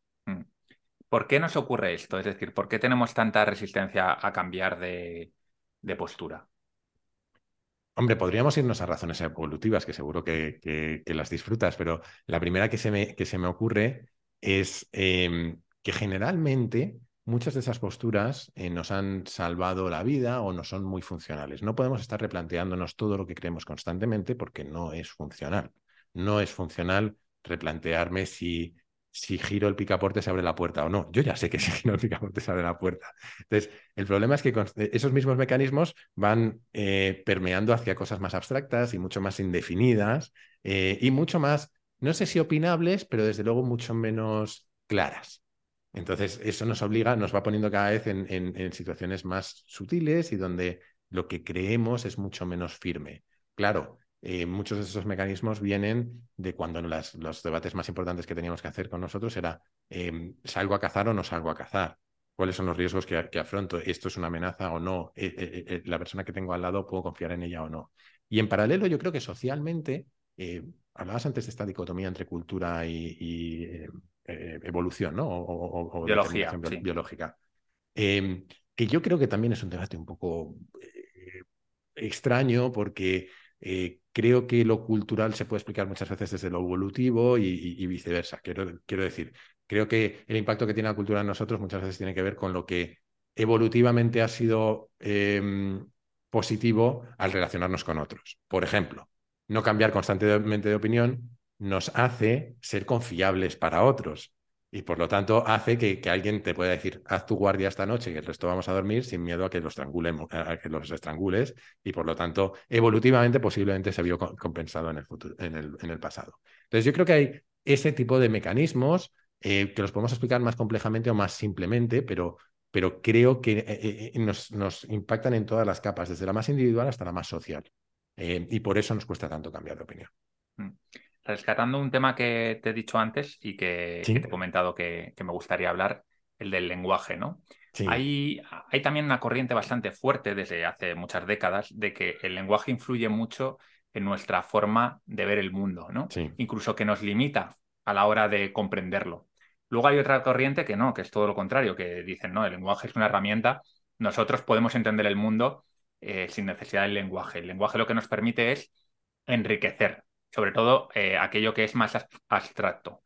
¿Por qué nos ocurre esto? Es decir, ¿por qué tenemos tanta resistencia a cambiar de, postura? Hombre, podríamos irnos a razones evolutivas, que seguro que, las disfrutas, pero la primera que se me, que se me ocurre es em, que generalmente muchas de esas posturas eh, nos han salvado la vida o no son muy funcionales. No podemos estar replanteándonos todo lo que creemos constantemente porque no es funcional. No es funcional replantearme si si giro el picaporte se abre la puerta o no. Yo ya sé que si giro el picaporte se abre la puerta. Entonces, el problema es que eh, esos mismos mecanismos van eh, permeando hacia cosas más abstractas y mucho más indefinidas eh, y mucho más, no sé si opinables, pero desde luego mucho menos claras. Entonces, eso nos obliga, nos va poniendo cada vez en situaciones más sutiles y donde lo que creemos es mucho menos firme. Claro, eh, muchos de esos mecanismos vienen de cuando los debates más importantes que teníamos que hacer con nosotros era em, ¿salgo a cazar o no salgo a cazar? ¿Cuáles son los riesgos que, afronto? ¿Esto es una amenaza o no? Eh, eh, ¿La persona que tengo al lado puedo confiar en ella o no? Y en paralelo, yo creo que socialmente, hablabas antes de esta dicotomía entre cultura y, evolución, ¿no? O, biología. Biológica. Em, que yo creo que también es un debate un poco extraño porque eh, creo que lo cultural se puede explicar muchas veces desde lo evolutivo y, viceversa. Quiero, quiero, decir, creo que el impacto que tiene la cultura en nosotros muchas veces tiene que ver con lo que evolutivamente ha sido em, positivo al relacionarnos con otros. Por ejemplo, no cambiar constantemente de opinión nos hace ser confiables para otros. Y por lo tanto hace que, alguien te pueda decir, haz tu guardia esta noche y el resto vamos a dormir sin miedo a que los, a que los estrangules. Y por lo tanto, evolutivamente posiblemente se vio compensado en el, futuro, en el, en el pasado. Entonces yo creo que hay ese tipo de mecanismos eh, que los podemos explicar más complejamente o más simplemente, pero, pero creo que eh, eh, nos, nos, impactan en todas las capas, desde la más individual hasta la más social. y por eso nos cuesta tanto cambiar de opinión. Mm rescatando un tema que te he dicho antes y que, te he comentado que, me gustaría hablar, el del lenguaje, ¿no? Hay, hay, también una corriente bastante fuerte desde hace muchas décadas de que el lenguaje influye mucho en nuestra forma de ver el mundo, ¿no? Incluso que nos limita a la hora de comprenderlo. Luego hay otra corriente que no, que es todo lo contrario, que dicen, no, el lenguaje es una herramienta, nosotros podemos entender el mundo eh, sin necesidad del lenguaje. El lenguaje lo que nos permite es enriquecer sobre todo eh, aquello que es más abstracto.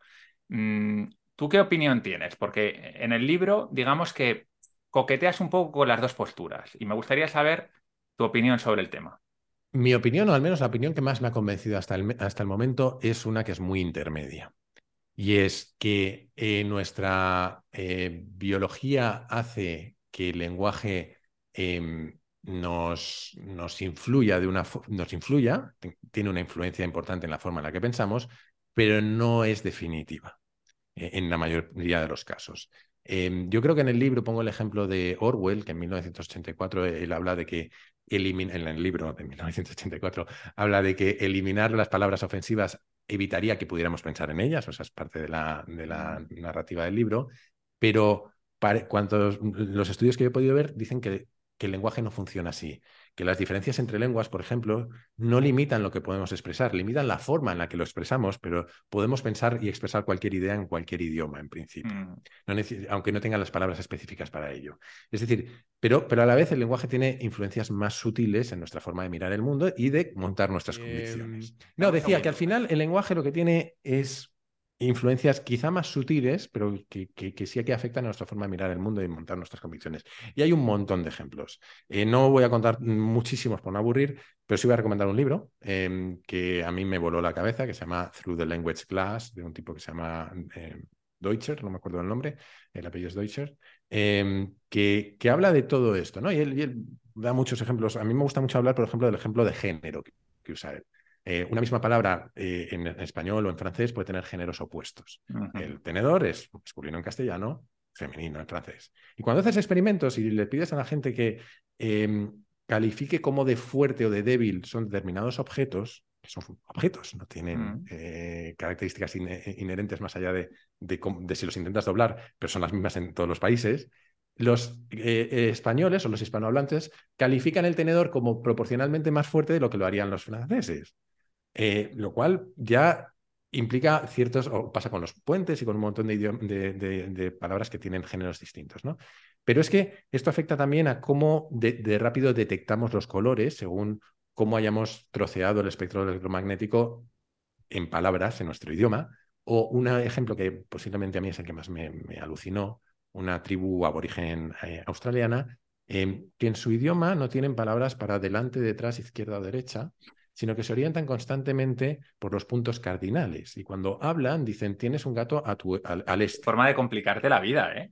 Mm, ¿Tú qué opinión tienes? Porque en el libro, digamos que coqueteas un poco las dos posturas y me gustaría saber tu opinión sobre el tema. Mi opinión, o al menos la opinión que más me ha convencido hasta el, hasta el momento, es una que es muy intermedia. Y es que eh, nuestra eh, biología hace que el lenguaje em, nos, nos influya de una nos influya, tiene una influencia importante en la forma en la que pensamos, pero no es definitiva eh, en la mayoría de los casos. Em, yo creo que en el libro pongo el ejemplo de Orwell, que en 1984 él habla de que elimina, en el libro de 1984 habla de que eliminar las palabras ofensivas evitaría que pudiéramos pensar en ellas, o sea, es parte de la, de la mm. narrativa del libro, pero para, cuantos, los estudios que he podido ver dicen que que el lenguaje no funciona así, que las diferencias entre lenguas, por ejemplo, no limitan lo que podemos expresar, limitan la forma en la que lo expresamos, pero podemos pensar y expresar cualquier idea en cualquier idioma, en principio, mm. aunque no tengan las palabras específicas para ello. Es decir, pero, pero a la vez el lenguaje tiene influencias más sutiles en nuestra forma de mirar el mundo y de montar nuestras em, convicciones. No, decía que al final el lenguaje lo que tiene es influencias quizá más sutiles, pero que, que, sí que afectan a nuestra forma de mirar el mundo y montar nuestras convicciones. Y hay un montón de ejemplos. Eh, no voy a contar muchísimos por no aburrir, pero sí voy a recomendar un libro em, que a mí me voló la cabeza, que se llama Through the Language Class, de un tipo que se llama em, Deutscher, no me acuerdo el nombre, el apellido es Deutscher, em, que, que, habla de todo esto, ¿no? Y él, da muchos ejemplos. A mí me gusta mucho hablar, por ejemplo, del ejemplo de género que usa él. Eh, una misma palabra eh, en español o en francés puede tener géneros opuestos. El tenedor es masculino en castellano, femenino en francés. Y cuando haces experimentos y le pides a la gente que em, califique como de fuerte o de débil son determinados objetos, que son objetos, no tienen eh, características inherentes más allá de, de, si los intentas doblar, pero son las mismas en todos los países, los españoles o los hispanohablantes califican el tenedor como proporcionalmente más fuerte de lo que lo harían los franceses. Eh, lo cual ya implica ciertos, o pasa con los puentes y con un montón de, palabras que tienen géneros distintos, ¿no? Pero es que esto afecta también a cómo de, rápido detectamos los colores según cómo hayamos troceado el espectro electromagnético en palabras, en nuestro idioma, o un ejemplo que posiblemente a mí es el que más me, alucinó, una tribu aborigen eh, australiana, eh, que en su idioma no tienen palabras para delante, detrás, izquierda o derecha, sino que se orientan constantemente por los puntos cardinales. Y cuando hablan, dicen, tienes un gato a tu, al, al este. Forma de complicarte la vida, ¿eh?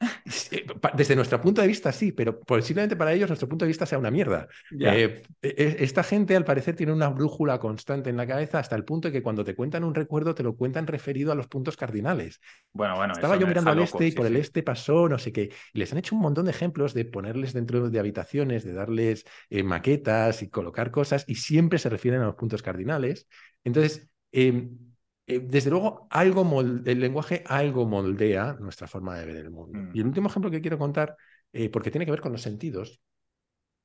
Desde nuestro punto de vista, sí, pero posiblemente para ellos nuestro punto de vista sea una mierda. Eh, e, e, esta gente, al parecer, tiene una brújula constante en la cabeza hasta el punto de que cuando te cuentan un recuerdo, te lo cuentan referido a los puntos cardinales. Bueno, bueno. Estaba yo mirando al este y por el este pasó, no sé qué. Y les han hecho un montón de ejemplos de ponerles dentro de habitaciones, de darles eh, maquetas y colocar cosas, y siempre se refieren a los puntos cardinales. Entonces, em, eh, desde luego, algo el lenguaje algo moldea nuestra forma de ver el mundo. Mm. Y el último ejemplo que quiero contar, eh, porque tiene que ver con los sentidos,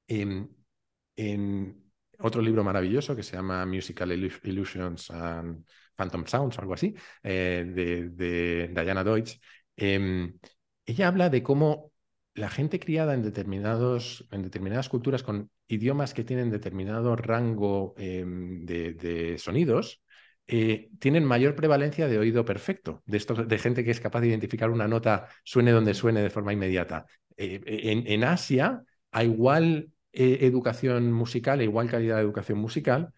en otro libro maravilloso que se llama Musical Illusions and Phantom Sounds, o algo así, eh, de, Diana Deutsch, em, ella habla de cómo la gente criada en, determinados, en determinadas culturas con idiomas que tienen determinado rango em, de, sonidos, eh, tienen mayor prevalencia de oído perfecto, de, de gente que es capaz de identificar una nota suene donde suene de forma inmediata. Eh, en, Asia, a igual eh, educación musical, a igual calidad de educación musical,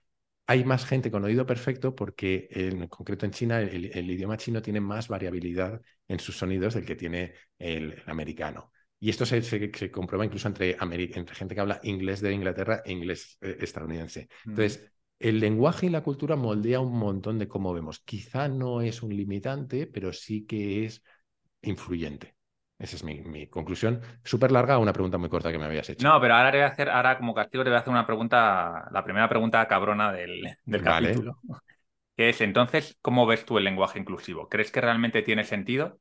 hay más gente con oído perfecto porque en concreto en China el, idioma chino tiene más variabilidad en sus sonidos del que tiene el, americano. Y esto se, se, comprueba incluso entre, entre, gente que habla inglés de Inglaterra e inglés estadounidense. Entonces, el lenguaje y la cultura moldea un montón de cómo vemos. Quizá no es un limitante, pero sí que es influyente. Esa es mi, conclusión. Súper larga, una pregunta muy corta que me habías hecho. No, pero ahora te voy a hacer, ahora como castigo te voy a hacer una pregunta, la primera pregunta cabrona del, del capítulo. Que es entonces, ¿cómo ves tú el lenguaje inclusivo? ¿Crees que realmente tiene sentido?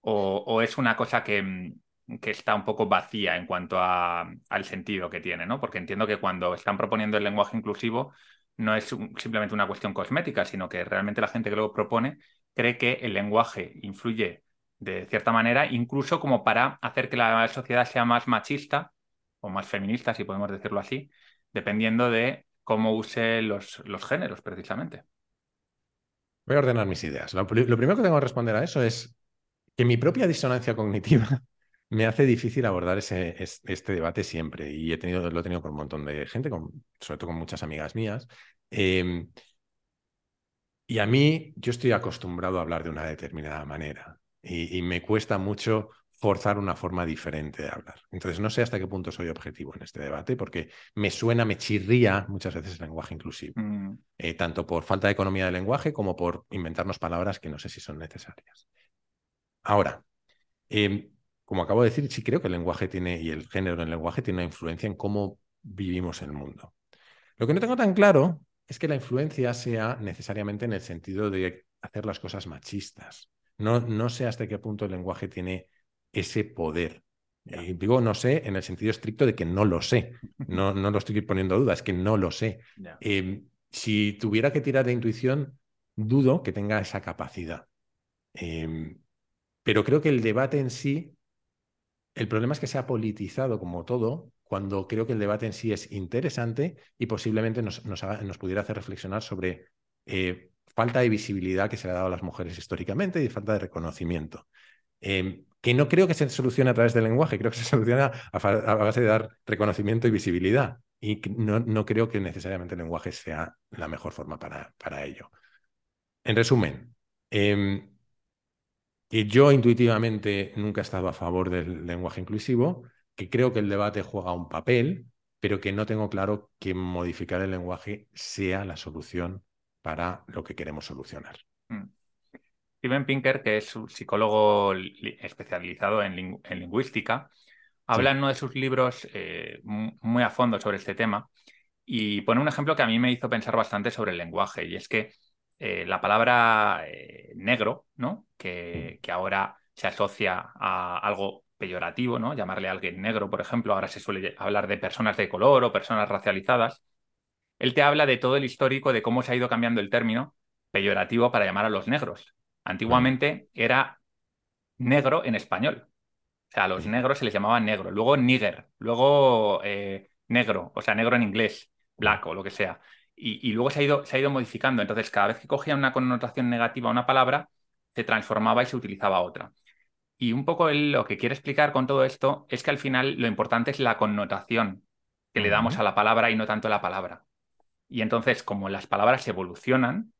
¿O, es una cosa que, que, está un poco vacía en cuanto a, al sentido que tiene? ¿no? Porque entiendo que cuando están proponiendo el lenguaje inclusivo, no es simplemente una cuestión cosmética, sino que realmente la gente que lo propone cree que el lenguaje influye de cierta manera, incluso como para hacer que la sociedad sea más machista o más feminista, si podemos decirlo así, dependiendo de cómo use los, los géneros, precisamente. Voy a ordenar mis ideas. Lo, primero que tengo que responder a eso es que mi propia disonancia cognitiva me hace difícil abordar ese, este debate siempre y he tenido, lo he tenido con un montón de gente, con, sobre todo con muchas amigas mías. Em, y a mí, yo estoy acostumbrado a hablar de una determinada manera y, me cuesta mucho forzar una forma diferente de hablar. Entonces, no sé hasta qué punto soy objetivo en este debate, porque me suena, me chirría muchas veces el lenguaje inclusivo, mm. eh, tanto por falta de economía del lenguaje como por inventarnos palabras que no sé si son necesarias. Ahora, eh, como acabo de decir, sí creo que el lenguaje tiene, y el género del lenguaje tiene una influencia en cómo vivimos el mundo. Lo que no tengo tan claro es que la influencia sea necesariamente en el sentido de hacer las cosas machistas. No, no sé hasta qué punto el lenguaje tiene ese poder. Y digo no sé en el sentido estricto de que no lo sé. No, no lo estoy poniendo duda, es que no lo sé. Em, si tuviera que tirar de intuición, dudo que tenga esa capacidad. Em, pero creo que el debate en sí el problema es que se ha politizado como todo, cuando creo que el debate en sí es interesante y posiblemente nos, pudiera hacer reflexionar sobre eh, falta de visibilidad que se le ha dado a las mujeres históricamente y falta de reconocimiento. Em, que no creo que se solucione a través del lenguaje, creo que se soluciona a, base de dar reconocimiento y visibilidad. Y no, creo que necesariamente el lenguaje sea la mejor forma para, ello. En resumen, em, que yo intuitivamente nunca he estado a favor del lenguaje inclusivo, que creo que el debate juega un papel, pero que no tengo claro que modificar el lenguaje sea la solución para lo que queremos solucionar. Mm. Steven Pinker, que es un psicólogo especializado en, lingüística, habla en uno de sus libros eh, muy a fondo sobre este tema y pone un ejemplo que a mí me hizo pensar bastante sobre el lenguaje, y es que eh, la palabra eh, negro, ¿no? Que, que, ahora se asocia a algo peyorativo, ¿no? Llamarle a alguien negro, por ejemplo, ahora se suele hablar de personas de color o personas racializadas. Él te habla de todo el histórico de cómo se ha ido cambiando el término peyorativo para llamar a los negros. Antiguamente era negro en español. O sea, a los negros se les llamaba negro. Luego níger. Luego eh, negro, o sea, negro en inglés, black o lo que sea. Y, luego se ha, ido, se ha ido modificando. Entonces, cada vez que cogía una connotación negativa a una palabra, se transformaba y se utilizaba otra. Y un poco lo que quiere explicar con todo esto es que al final lo importante es la connotación que le damos a la palabra y no tanto la palabra. Y entonces, como las palabras evolucionan,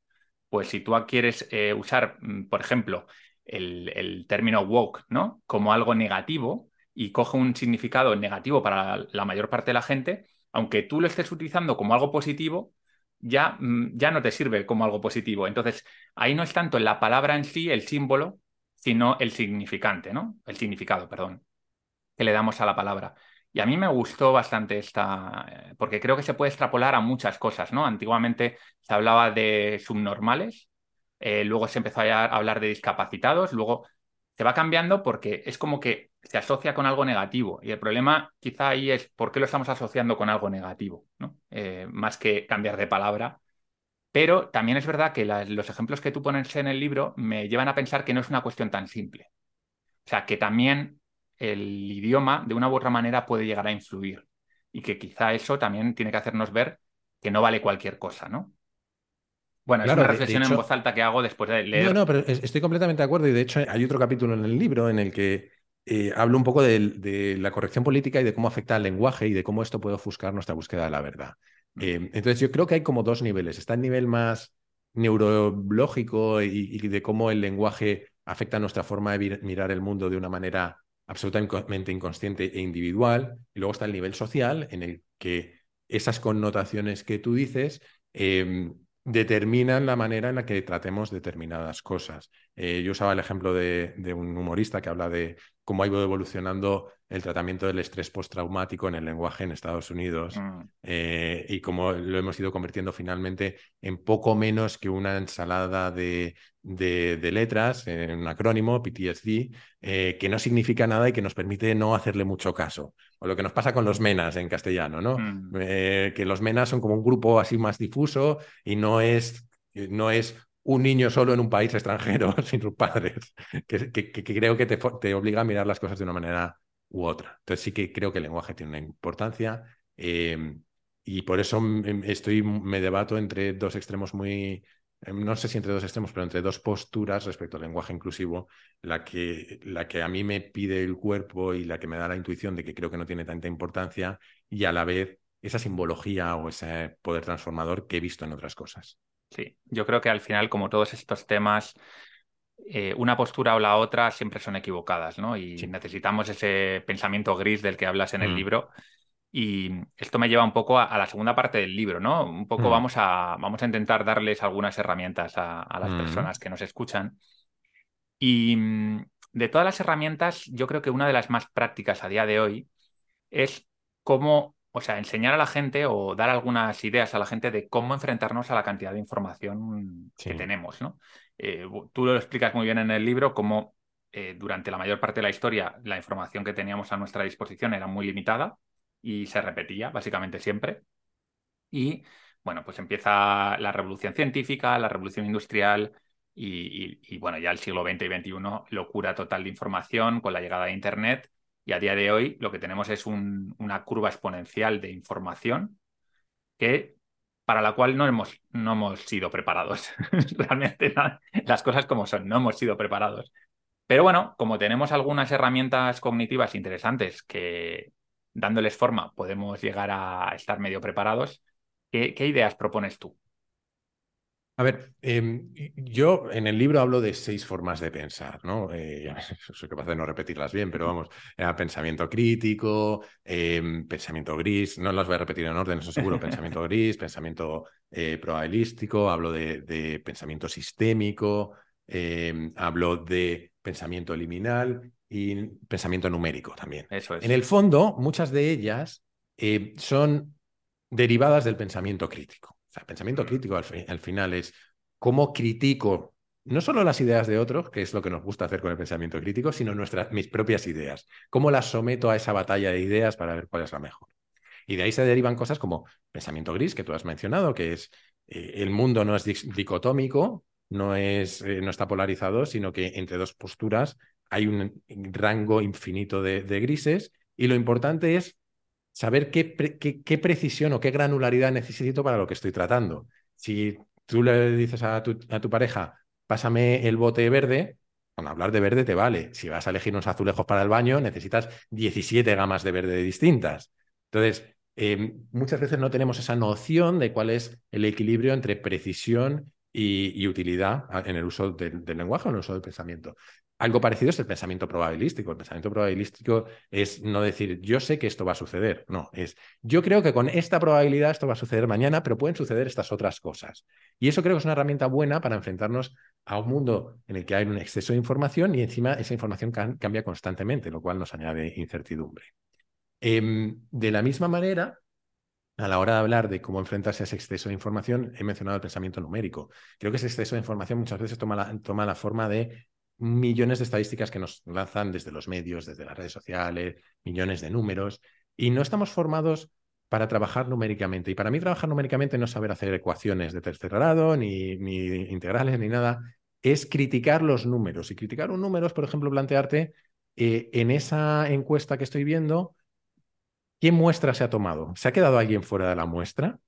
pues si tú quieres eh, usar, mm, por ejemplo, el, término woke, ¿no? Como algo negativo y coge un significado negativo para la, mayor parte de la gente, aunque tú lo estés utilizando como algo positivo, ya, mm, ya no te sirve como algo positivo. Entonces, ahí no es tanto la palabra en sí, el símbolo, sino el significante, ¿no? El significado, perdón, que le damos a la palabra. Y a mí me gustó bastante esta, eh, porque creo que se puede extrapolar a muchas cosas, ¿no? Antiguamente se hablaba de subnormales, eh, luego se empezó a hablar de discapacitados, luego se va cambiando porque es como que se asocia con algo negativo. Y el problema quizá ahí es por qué lo estamos asociando con algo negativo, ¿no? Eh, más que cambiar de palabra. Pero también es verdad que los ejemplos que tú pones en el libro me llevan a pensar que no es una cuestión tan simple. O sea, que también el idioma de una u otra manera puede llegar a influir y que quizá eso también tiene que hacernos ver que no vale cualquier cosa, ¿no? Bueno, es una reflexión en voz alta que hago después de leer. No, no, pero estoy completamente de acuerdo y de hecho hay otro capítulo en el libro en el que eh, hablo un poco de, la corrección política y de cómo afecta al lenguaje y de cómo esto puede ofuscar nuestra búsqueda de la verdad. Eh, entonces yo creo que hay como dos niveles. Está el nivel más neurológico y, de cómo el lenguaje afecta nuestra forma de mirar el mundo de una manera absolutamente inconsciente e individual. Y luego está el nivel social en el que esas connotaciones que tú dices em, determinan la manera en la que tratemos determinadas cosas. Eh, yo usaba el ejemplo de, un humorista que habla de cómo ha ido evolucionando el tratamiento del estrés postraumático en el lenguaje en Estados Unidos mm. eh, y cómo lo hemos ido convirtiendo finalmente en poco menos que una ensalada de, de, letras, en un acrónimo, PTSD, eh, que no significa nada y que nos permite no hacerle mucho caso. O lo que nos pasa con los menas en castellano, ¿no? Mm. Eh, que los menas son como un grupo así más difuso y no es, no es un niño solo en un país extranjero sin sus padres, que, creo que te, te, obliga a mirar las cosas de una manera u otra. Entonces sí que creo que el lenguaje tiene una importancia eh, y por eso estoy, me debato entre dos extremos muy, Em, no sé si entre dos extremos, pero entre dos posturas respecto al lenguaje inclusivo, la que, la que a mí me pide el cuerpo y la que me da la intuición de que creo que no tiene tanta importancia y a la vez esa simbología o ese poder transformador que he visto en otras cosas. Sí, yo creo que al final, como todos estos temas, eh, una postura o la otra siempre son equivocadas, ¿no? Y necesitamos ese pensamiento gris del que hablas en el mm. libro y esto me lleva un poco a, la segunda parte del libro, ¿no? Un poco mm. vamos, a, vamos a intentar darles algunas herramientas a, las mm. personas que nos escuchan. Y mm, de todas las herramientas, yo creo que una de las más prácticas a día de hoy es cómo, o sea, enseñar a la gente o dar algunas ideas a la gente de cómo enfrentarnos a la cantidad de información que tenemos, ¿no? Eh, tú lo explicas muy bien en el libro, cómo eh, durante la mayor parte de la historia la información que teníamos a nuestra disposición era muy limitada y se repetía básicamente siempre. Y bueno, pues empieza la revolución científica, la revolución industrial y, bueno, ya el siglo XX y XXI, locura total de información con la llegada de Internet. Y a día de hoy lo que tenemos es una curva exponencial de información que para la cual no hemos, no hemos sido preparados. Realmente las cosas como son, no hemos sido preparados. Pero bueno, como tenemos algunas herramientas cognitivas interesantes que, dándoles forma podemos llegar a estar medio preparados. ¿Qué, ideas propones tú? A ver, em, yo en el libro hablo de seis formas de pensar, ¿no? Eh, soy capaz de no repetirlas bien, pero vamos, pensamiento crítico, em, pensamiento gris, no las voy a repetir en orden, eso seguro, pensamiento gris, pensamiento eh, probabilístico, hablo de pensamiento sistémico, em, hablo de pensamiento liminal y pensamiento numérico también. Eso es. En el fondo, muchas de ellas eh, son derivadas del pensamiento crítico. O sea, pensamiento mm. crítico al, final es cómo critico no solo las ideas de otros, que es lo que nos gusta hacer con el pensamiento crítico, sino nuestras, mis propias ideas. Cómo las someto a esa batalla de ideas para ver cuál es la mejor. Y de ahí se derivan cosas como pensamiento gris, que tú has mencionado, que es eh, el mundo no es dicotómico, no, es, eh, no está polarizado, sino que entre dos posturas hay un rango infinito de, grises y lo importante es saber qué, qué, precisión o qué granularidad necesito para lo que estoy tratando. Si tú le dices a tu, pareja, pásame el bote verde, con hablar de verde te vale. Si vas a elegir unos azulejos para el baño, necesitas 17 gamas de verde distintas. Entonces, em, muchas veces no tenemos esa noción de cuál es el equilibrio entre precisión y, utilidad en el uso del, lenguaje o en el uso del pensamiento. Algo parecido es el pensamiento probabilístico. El pensamiento probabilístico es no decir yo sé que esto va a suceder. No, es yo creo que con esta probabilidad esto va a suceder mañana, pero pueden suceder estas otras cosas. Y eso creo que es una herramienta buena para enfrentarnos a un mundo en el que hay un exceso de información y encima esa información cambia constantemente, lo cual nos añade incertidumbre. Em, de la misma manera, a la hora de hablar de cómo enfrentarse a ese exceso de información, he mencionado el pensamiento numérico. Creo que ese exceso de información muchas veces toma la, toma la forma de millones de estadísticas que nos lanzan desde los medios, desde las redes sociales, millones de números, y no estamos formados para trabajar numéricamente. Y para mí trabajar numéricamente no es saber hacer ecuaciones de tercer grado, ni, integrales, ni nada, es criticar los números. Y criticar un número es, por ejemplo, plantearte eh, en esa encuesta que estoy viendo, ¿Qué muestra se ha tomado? ¿Se ha quedado alguien fuera de la muestra?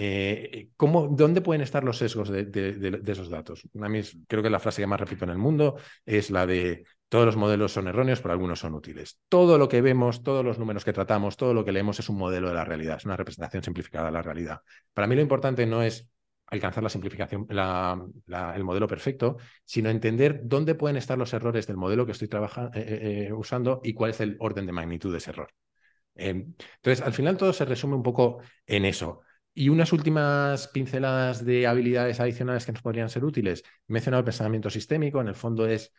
Eh, ¿cómo, ¿Dónde pueden estar los sesgos de, esos datos? A mí creo que la frase que más repito en el mundo es la de todos los modelos son erróneos, pero algunos son útiles. Todo lo que vemos, todos los números que tratamos, todo lo que leemos es un modelo de la realidad, es una representación simplificada de la realidad. Para mí lo importante no es alcanzar la simplificación, el modelo perfecto, sino entender dónde pueden estar los errores del modelo que estoy trabajando, eh, eh, usando y cuál es el orden de magnitud de ese error. Em, entonces, al final todo se resume un poco en eso. Y unas últimas pinceladas de habilidades adicionales que nos podrían ser útiles. He mencionado el pensamiento sistémico, en el fondo es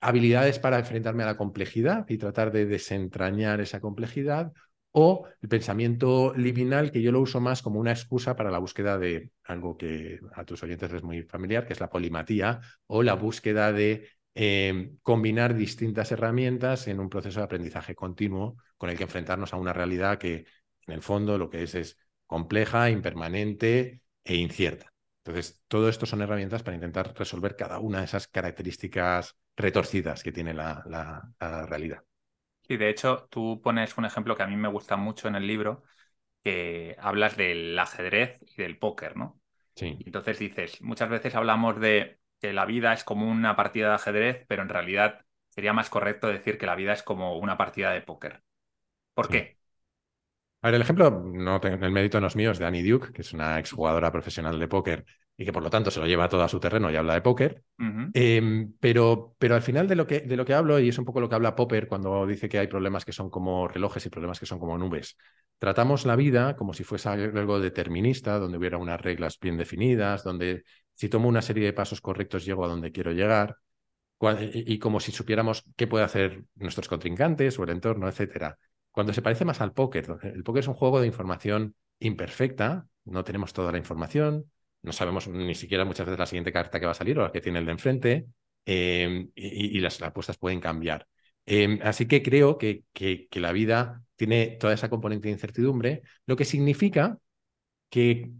habilidades para enfrentarme a la complejidad y tratar de desentrañar esa complejidad, o el pensamiento liminal, que yo lo uso más como una excusa para la búsqueda de algo que a tus oyentes es muy familiar, que es la polimatía, o la búsqueda de Em, combinar distintas herramientas en un proceso de aprendizaje continuo con el que enfrentarnos a una realidad que en el fondo lo que es es compleja, impermanente e incierta. Entonces, todo esto son herramientas para intentar resolver cada una de esas características retorcidas que tiene la, la, realidad. Y de hecho, tú pones un ejemplo que a mí me gusta mucho en el libro, que hablas del ajedrez y del póker, ¿no? Sí. Entonces dices, muchas veces hablamos de que la vida es como una partida de ajedrez, pero en realidad sería más correcto decir que la vida es como una partida de póker. ¿Por qué? A ver, el ejemplo, no el mérito no es mío, es de Annie Duke, que es una exjugadora profesional de póker y que por lo tanto se lo lleva todo a su terreno y habla de póker. Em, pero, pero al final de lo, que, de lo que hablo, y es un poco lo que habla Popper cuando dice que hay problemas que son como relojes y problemas que son como nubes, tratamos la vida como si fuese algo determinista, donde hubiera unas reglas bien definidas, donde si tomo una serie de pasos correctos, llego a donde quiero llegar, y como si supiéramos qué puede hacer nuestros contrincantes o el entorno, etcétera. Cuando se parece más al póker, el póker es un juego de información imperfecta, no tenemos toda la información, no sabemos ni siquiera muchas veces la siguiente carta que va a salir o la que tiene el de enfrente, em, y, las apuestas pueden cambiar. Em, así que creo que, que, que, la vida tiene toda esa componente de incertidumbre, lo que significa que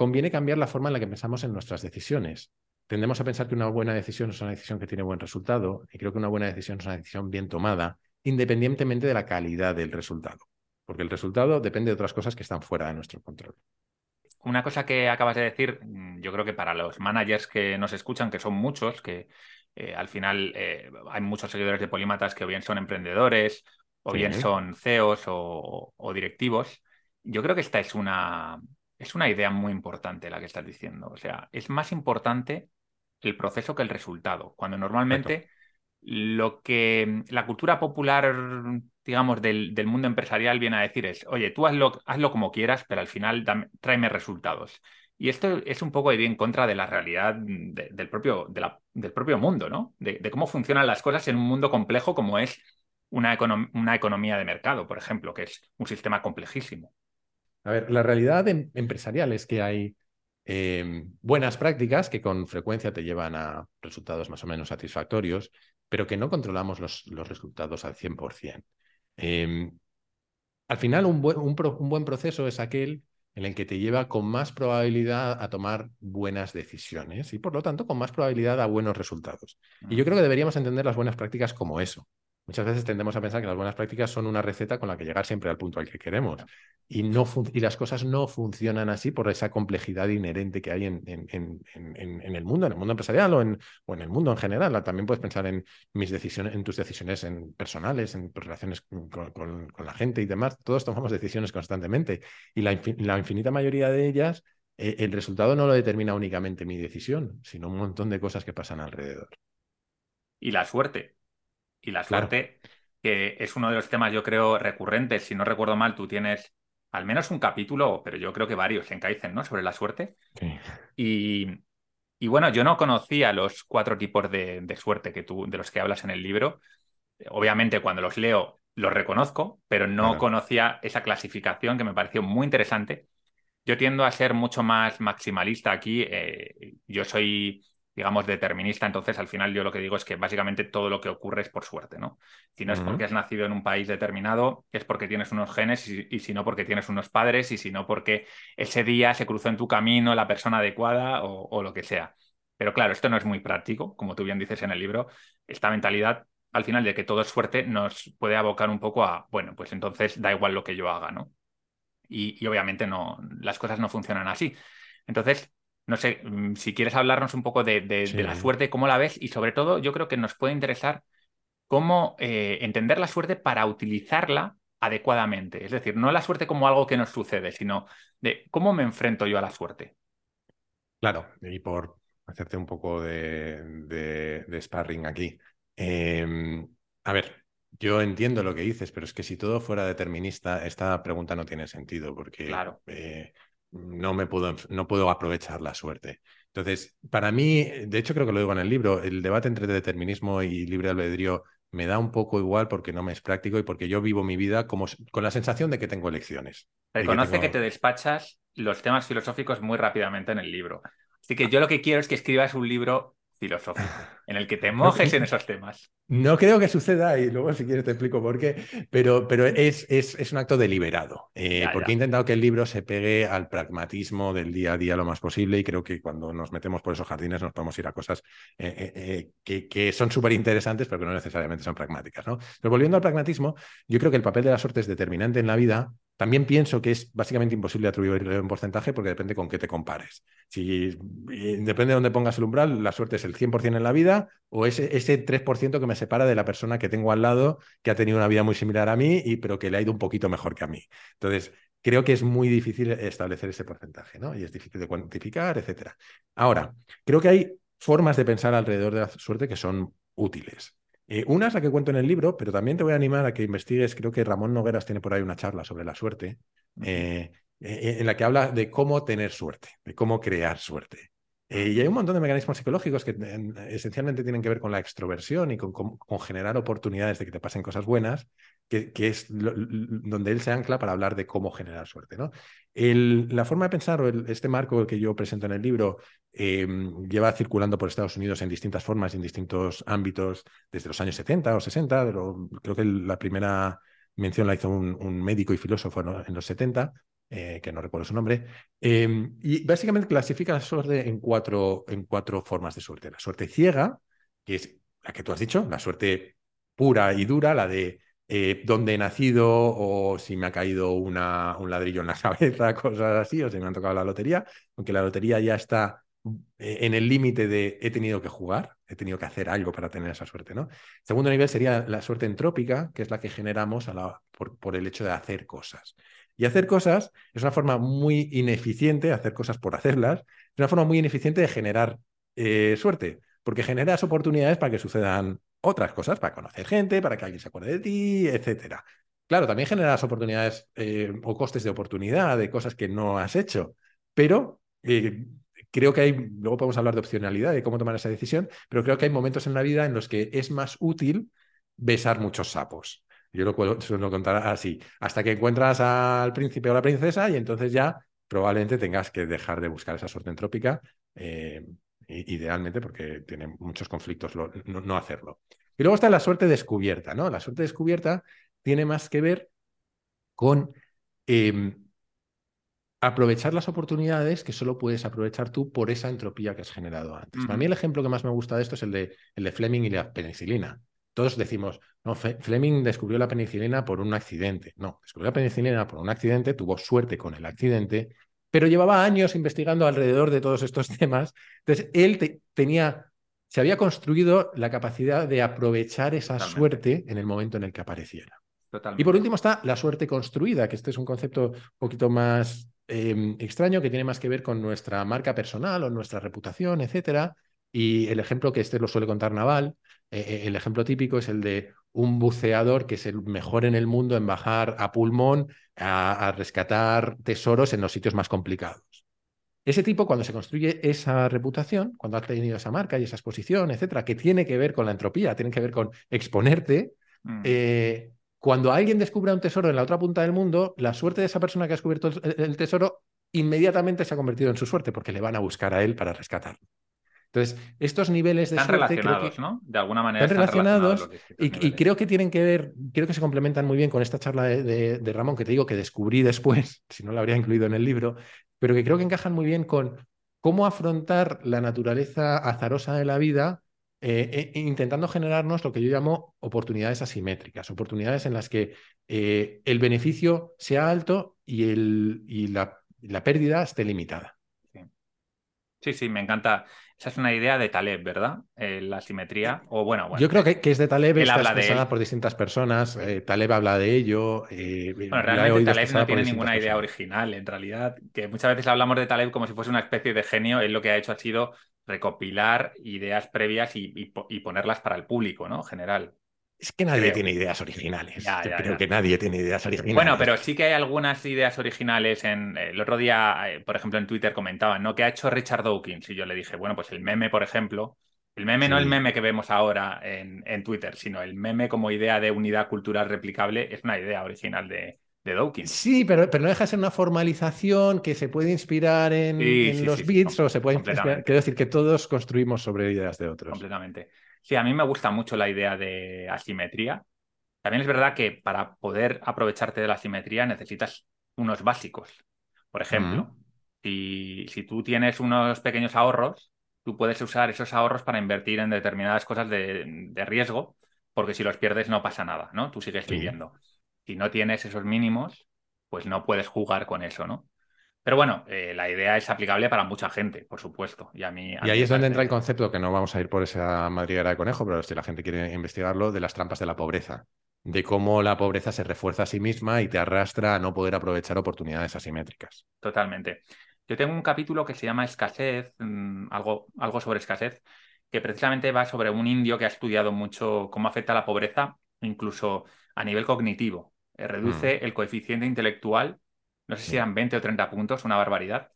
conviene cambiar la forma en la que pensamos en nuestras decisiones. Tendemos a pensar que una buena decisión es una decisión que tiene buen resultado y creo que una buena decisión es una decisión bien tomada, independientemente de la calidad del resultado, porque el resultado depende de otras cosas que están fuera de nuestro control. Una cosa que acabas de decir, mm, yo creo que para los managers que nos escuchan, que son muchos, que eh, al final eh, hay muchos seguidores de Polímatas que o bien son emprendedores, o bien son CEOs o directivos, yo creo que esta es una, es una idea muy importante la que estás diciendo. O sea, es más importante el proceso que el resultado. Cuando normalmente lo que la cultura popular, digamos, del, mundo empresarial viene a decir es, oye, tú hazlo, hazlo como quieras, pero al final tráeme resultados. Y esto es un poco ir en contra de la realidad del, propio, del propio mundo, ¿no? De, cómo funcionan las cosas en un mundo complejo como es una, una economía de mercado, por ejemplo, que es un sistema complejísimo. A ver, la realidad em, empresarial es que hay em, buenas prácticas que con frecuencia te llevan a resultados más o menos satisfactorios, pero que no controlamos los, resultados al 100%. Em, al final, un un, buen proceso es aquel en el que te lleva con más probabilidad a tomar buenas decisiones y por lo tanto con más probabilidad a buenos resultados. Y yo creo que deberíamos entender las buenas prácticas como eso. Muchas veces tendemos a pensar que las buenas prácticas son una receta con la que llegar siempre al punto al que queremos. Y, no y las cosas no funcionan así por esa complejidad inherente que hay en, en, en, el mundo, en el mundo empresarial o en, o en el mundo en general. También puedes pensar en mis decisiones, en tus decisiones en personales, en tus relaciones con, con, la gente y demás. Todos tomamos decisiones constantemente. Y la, la infinita mayoría de ellas eh, el resultado no lo determina únicamente mi decisión, sino un montón de cosas que pasan alrededor. Y la suerte. Y la suerte, que es uno de los temas, yo creo, recurrentes. Si no recuerdo mal, tú tienes al menos un capítulo, pero yo creo que varios en Kaizen, ¿no? Sobre la suerte. Y, y, bueno, yo no conocía los cuatro tipos de, suerte que tú, de los que hablas en el libro. Obviamente, cuando los leo, los reconozco, pero no conocía esa clasificación que me pareció muy interesante yo tiendo a ser mucho más maximalista aquí. Eh, yo soy, digamos, determinista, entonces al final yo lo que digo es que básicamente todo lo que ocurre es por suerte, ¿no? Si no es porque has nacido en un país determinado, es porque tienes unos genes y, si no porque tienes unos padres y si no porque ese día se cruzó en tu camino la persona adecuada o, o lo que sea. Pero claro, esto no es muy práctico, como tú bien dices en el libro. Esta mentalidad al final de que todo es suerte nos puede abocar un poco a, bueno, pues entonces da igual lo que yo haga, ¿no? y, obviamente no, las cosas no funcionan así. Entonces, no sé, mm, si quieres hablarnos un poco de, la suerte, cómo la ves y sobre todo yo creo que nos puede interesar cómo eh, entender la suerte para utilizarla adecuadamente. Es decir, no la suerte como algo que nos sucede, sino de cómo me enfrento yo a la suerte. Claro, y por hacerte un poco de, sparring aquí. Em, a ver, yo entiendo lo que dices, pero es que si todo fuera determinista, esta pregunta no tiene sentido, porque eh, no me puedo, no puedo aprovechar la suerte. Entonces, para mí, de hecho creo que lo digo en el libro, el debate entre determinismo y libre albedrío me da un poco igual porque no me es práctico y porque yo vivo mi vida como, con la sensación de que tengo elecciones. Reconoce que, que te despachas los temas filosóficos muy rápidamente en el libro. Así que yo lo que quiero es que escribas un libro filosófico, en el que te mojes en esos temas. No creo que suceda, y luego si quieres te explico por qué, pero, pero es, es, un acto deliberado, eh, porque he intentado que el libro se pegue al pragmatismo del día a día lo más posible y creo que cuando nos metemos por esos jardines nos podemos ir a cosas eh, eh, que, que, son súper interesantes, pero que no necesariamente son pragmáticas. ¿no? Pero volviendo al pragmatismo, yo creo que el papel de la suerte es determinante en la vida también pienso que es básicamente imposible atribuirle un porcentaje porque depende con qué te compares. Si depende de dónde pongas el umbral, la suerte es el 100% en la vida o ese, ese 3% que me separa de la persona que tengo al lado que ha tenido una vida muy similar a mí, y, pero que le ha ido un poquito mejor que a mí. Entonces, creo que es muy difícil establecer ese porcentaje, ¿no? Y es difícil de cuantificar, etcétera. Ahora, creo que hay formas de pensar alrededor de la suerte que son útiles. Eh, una es la que cuento en el libro, pero también te voy a animar a que investigues, creo que Ramón Nogueras tiene por ahí una charla sobre la suerte, eh, eh, en la que habla de cómo tener suerte, de cómo crear suerte. Y hay un montón de mecanismos psicológicos que esencialmente tienen que ver con la extroversión y con, generar oportunidades de que te pasen cosas buenas, que, es donde él se ancla para hablar de cómo generar suerte. ¿no? la forma de pensar o este marco que yo presento en el libro em, lleva circulando por Estados Unidos en distintas formas y en distintos ámbitos desde los años 70 o 60, pero creo que la primera mención la hizo un, médico y filósofo en los 70, eh, que no recuerdo su nombre, em, y básicamente clasifica la suerte en cuatro, en cuatro formas de suerte. La suerte ciega, que es la que tú has dicho, la suerte pura y dura, la de eh, dónde he nacido o si me ha caído una, un ladrillo en la cabeza, cosas así, o si me han tocado la lotería, aunque la lotería ya está eh, en el límite de he tenido que jugar, he tenido que hacer algo para tener esa suerte. ¿no? Segundo nivel sería la suerte entrópica, que es la que generamos la, por, el hecho de hacer cosas. Y hacer cosas es una forma muy ineficiente, hacer cosas por hacerlas, es una forma muy ineficiente de generar eh, suerte, porque generas oportunidades para que sucedan otras cosas para conocer gente, para que alguien se acuerde de ti, etcétera. Claro, también generas oportunidades eh, o costes de oportunidad de cosas que no has hecho, pero eh, creo que hay, luego podemos hablar de opcionalidad, de cómo tomar esa decisión, pero creo que hay momentos en la vida en los que es más útil besar muchos sapos. Yo lo suelo contar así, hasta que encuentras al príncipe o la princesa y entonces ya probablemente tengas que dejar de buscar esa suerte entrópica eh, idealmente porque tiene muchos conflictos no, hacerlo. Y luego está la suerte descubierta, ¿no? La suerte descubierta tiene más que ver con em, aprovechar las oportunidades que solo puedes aprovechar tú por esa entropía que has generado antes. Para mí el ejemplo que más me gusta de esto es el de, el de Fleming y la penicilina. Todos decimos, no, Fleming descubrió la penicilina por un accidente. No, descubrió la penicilina por un accidente, tuvo suerte con el accidente, pero llevaba años investigando alrededor de todos estos temas. Entonces, él tenía, se había construido la capacidad de aprovechar esa suerte en el momento en el que apareciera. Y por último está la suerte construida, que este es un concepto un poquito más em, extraño, que tiene más que ver con nuestra marca personal o nuestra reputación, etcétera. Y el ejemplo que este lo suele contar Naval, eh, eh, el ejemplo típico es el de un buceador que es el mejor en el mundo en bajar a pulmón a, rescatar tesoros en los sitios más complicados. Ese tipo, cuando se construye esa reputación, cuando ha tenido esa marca y esa exposición, etcétera, que tiene que ver con la entropía, tiene que ver con exponerte, mm. eh, cuando alguien descubra un tesoro en la otra punta del mundo, la suerte de esa persona que ha descubierto el tesoro inmediatamente se ha convertido en su suerte, porque le van a buscar a él para rescatarlo. Entonces, estos niveles de están relacionados, ¿no? De alguna manera están, relacionados, y, creo que tienen que ver, creo que se complementan muy bien con esta charla de, Ramón que te digo que descubrí después, si no la habría incluido en el libro, pero que creo que encajan muy bien con cómo afrontar la naturaleza azarosa de la vida eh, e, intentando generarnos lo que yo llamo oportunidades asimétricas, oportunidades en las que eh, el beneficio sea alto y, el, y la, la pérdida esté limitada. Sí, sí, me encanta. Esa es una idea de Taleb, ¿verdad? Eh, la simetría. O bueno, bueno. Yo creo que, es de Taleb, está expresada por distintas personas. Eh, Taleb habla de ello. Eh, bueno, realmente Taleb no tiene ninguna idea original, en realidad. Que muchas veces hablamos de Taleb como si fuese una especie de genio. Él lo que ha hecho ha sido recopilar ideas previas y, y ponerlas para el público, ¿no? General. Es que nadie tiene ideas originales. creo que nadie tiene ideas originales. Bueno, pero sí que hay algunas ideas originales. En, el otro día, eh, por ejemplo, en Twitter comentaban, ¿no? ¿Qué ha hecho Richard Dawkins? Y yo le dije, bueno, pues el meme, por ejemplo. El meme no el meme que vemos ahora en, en, Twitter, sino el meme como idea de unidad cultural replicable es una idea original de, de Dawkins. Sí, pero, pero no deja de ser una formalización que se puede inspirar en, los bits o se puede inspirar. Quiero decir que todos construimos sobre ideas de otros. Completamente. Sí, a mí me gusta mucho la idea de asimetría. También es verdad que para poder aprovecharte de la asimetría necesitas unos básicos. Por ejemplo, si, si, tú tienes unos pequeños ahorros, tú puedes usar esos ahorros para invertir en determinadas cosas de, riesgo, porque si los pierdes no pasa nada, ¿no? Tú sigues viviendo. Si no tienes esos mínimos, pues no puedes jugar con eso, ¿no? Pero bueno, eh, la idea es aplicable para mucha gente, por supuesto. Y, a mí, y ahí es donde entra el concepto, que no vamos a ir por esa madriguera de conejo, pero si la gente quiere investigarlo, de las trampas de la pobreza. De cómo la pobreza se refuerza a sí misma y te arrastra a no poder aprovechar oportunidades asimétricas. Totalmente. Yo tengo un capítulo que se llama Escasez, mm, algo, algo sobre escasez, que precisamente va sobre un indio que ha estudiado mucho cómo afecta la pobreza, incluso a nivel cognitivo. Eh, reduce mm. el coeficiente intelectual no sé si eran 20 o 30 puntos, una barbaridad.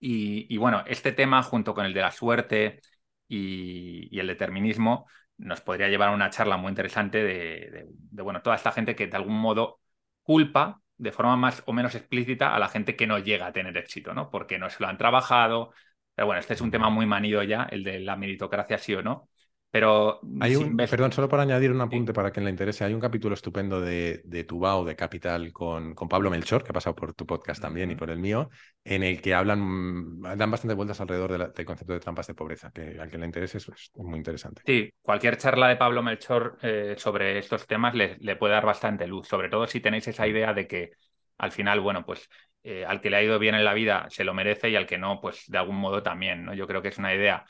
Y, bueno, este tema junto con el de la suerte y, el determinismo nos podría llevar a una charla muy interesante de, bueno, toda esta gente que de algún modo culpa de forma más o menos explícita a la gente que no llega a tener éxito, ¿no? Porque no se lo han trabajado. Pero bueno, este es un tema muy manido ya, el de la meritocracia sí o no. Pero. Hay un, perdón, solo para añadir un apunte para quien le interese. Hay un capítulo estupendo de, de Tubao, de Capital, con, con Pablo Melchor, que ha pasado por tu podcast también y por el mío, en el que hablan, dan bastante vueltas alrededor del concepto de trampas de pobreza, que al que le interese es, muy interesante. Sí, cualquier charla de Pablo Melchor eh, sobre estos temas le, le, puede dar bastante luz, sobre todo si tenéis esa idea de que al final, bueno, pues eh, al que le ha ido bien en la vida se lo merece y al que no, pues de algún modo también, ¿no? Yo creo que es una idea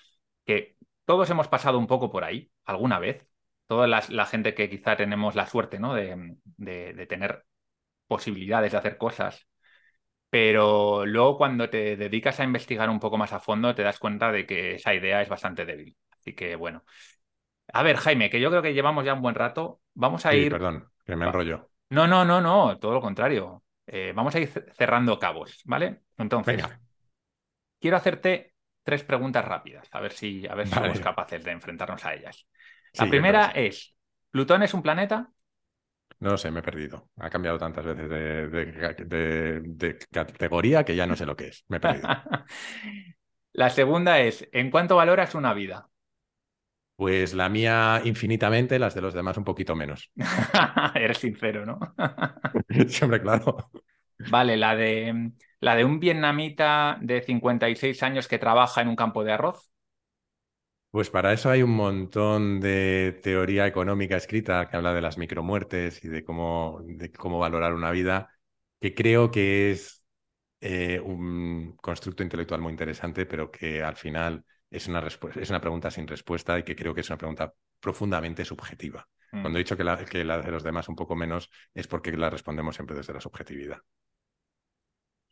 que todos hemos pasado un poco por ahí, alguna vez. Toda la, gente que quizá tenemos la suerte ¿no? de, de, tener posibilidades de hacer cosas. Pero luego cuando te dedicas a investigar un poco más a fondo, te das cuenta de que esa idea es bastante débil. Así que bueno. A ver, Jaime, que yo creo que llevamos ya un buen rato. Vamos a ir. Perdón, que me enrollo. No, no, no, no, todo lo contrario. Eh, vamos a ir cerrando cabos, ¿vale? Entonces, quiero hacerte tres preguntas rápidas, a ver si, a ver si somos capaces de enfrentarnos a ellas. La primera es, ¿Plutón es un planeta? No lo sé, me he perdido. Ha cambiado tantas veces de, categoría que ya no sé lo que es. Me he perdido. la segunda es, ¿en cuánto valoras una vida? Pues la mía infinitamente, las de los demás un poquito menos. Eres sincero, ¿no? Siempre, claro. Vale, la de la de un vietnamita de 56 años que trabaja en un campo de arroz. Pues para eso hay un montón de teoría económica escrita que habla de las micromuertes y de cómo, de cómo valorar una vida, que creo que es eh, un constructo intelectual muy interesante, pero que al final es una, es una pregunta sin respuesta y que creo que es una pregunta profundamente subjetiva. Mm. Cuando he dicho que la, que la de los demás un poco menos, es porque la respondemos siempre desde la subjetividad.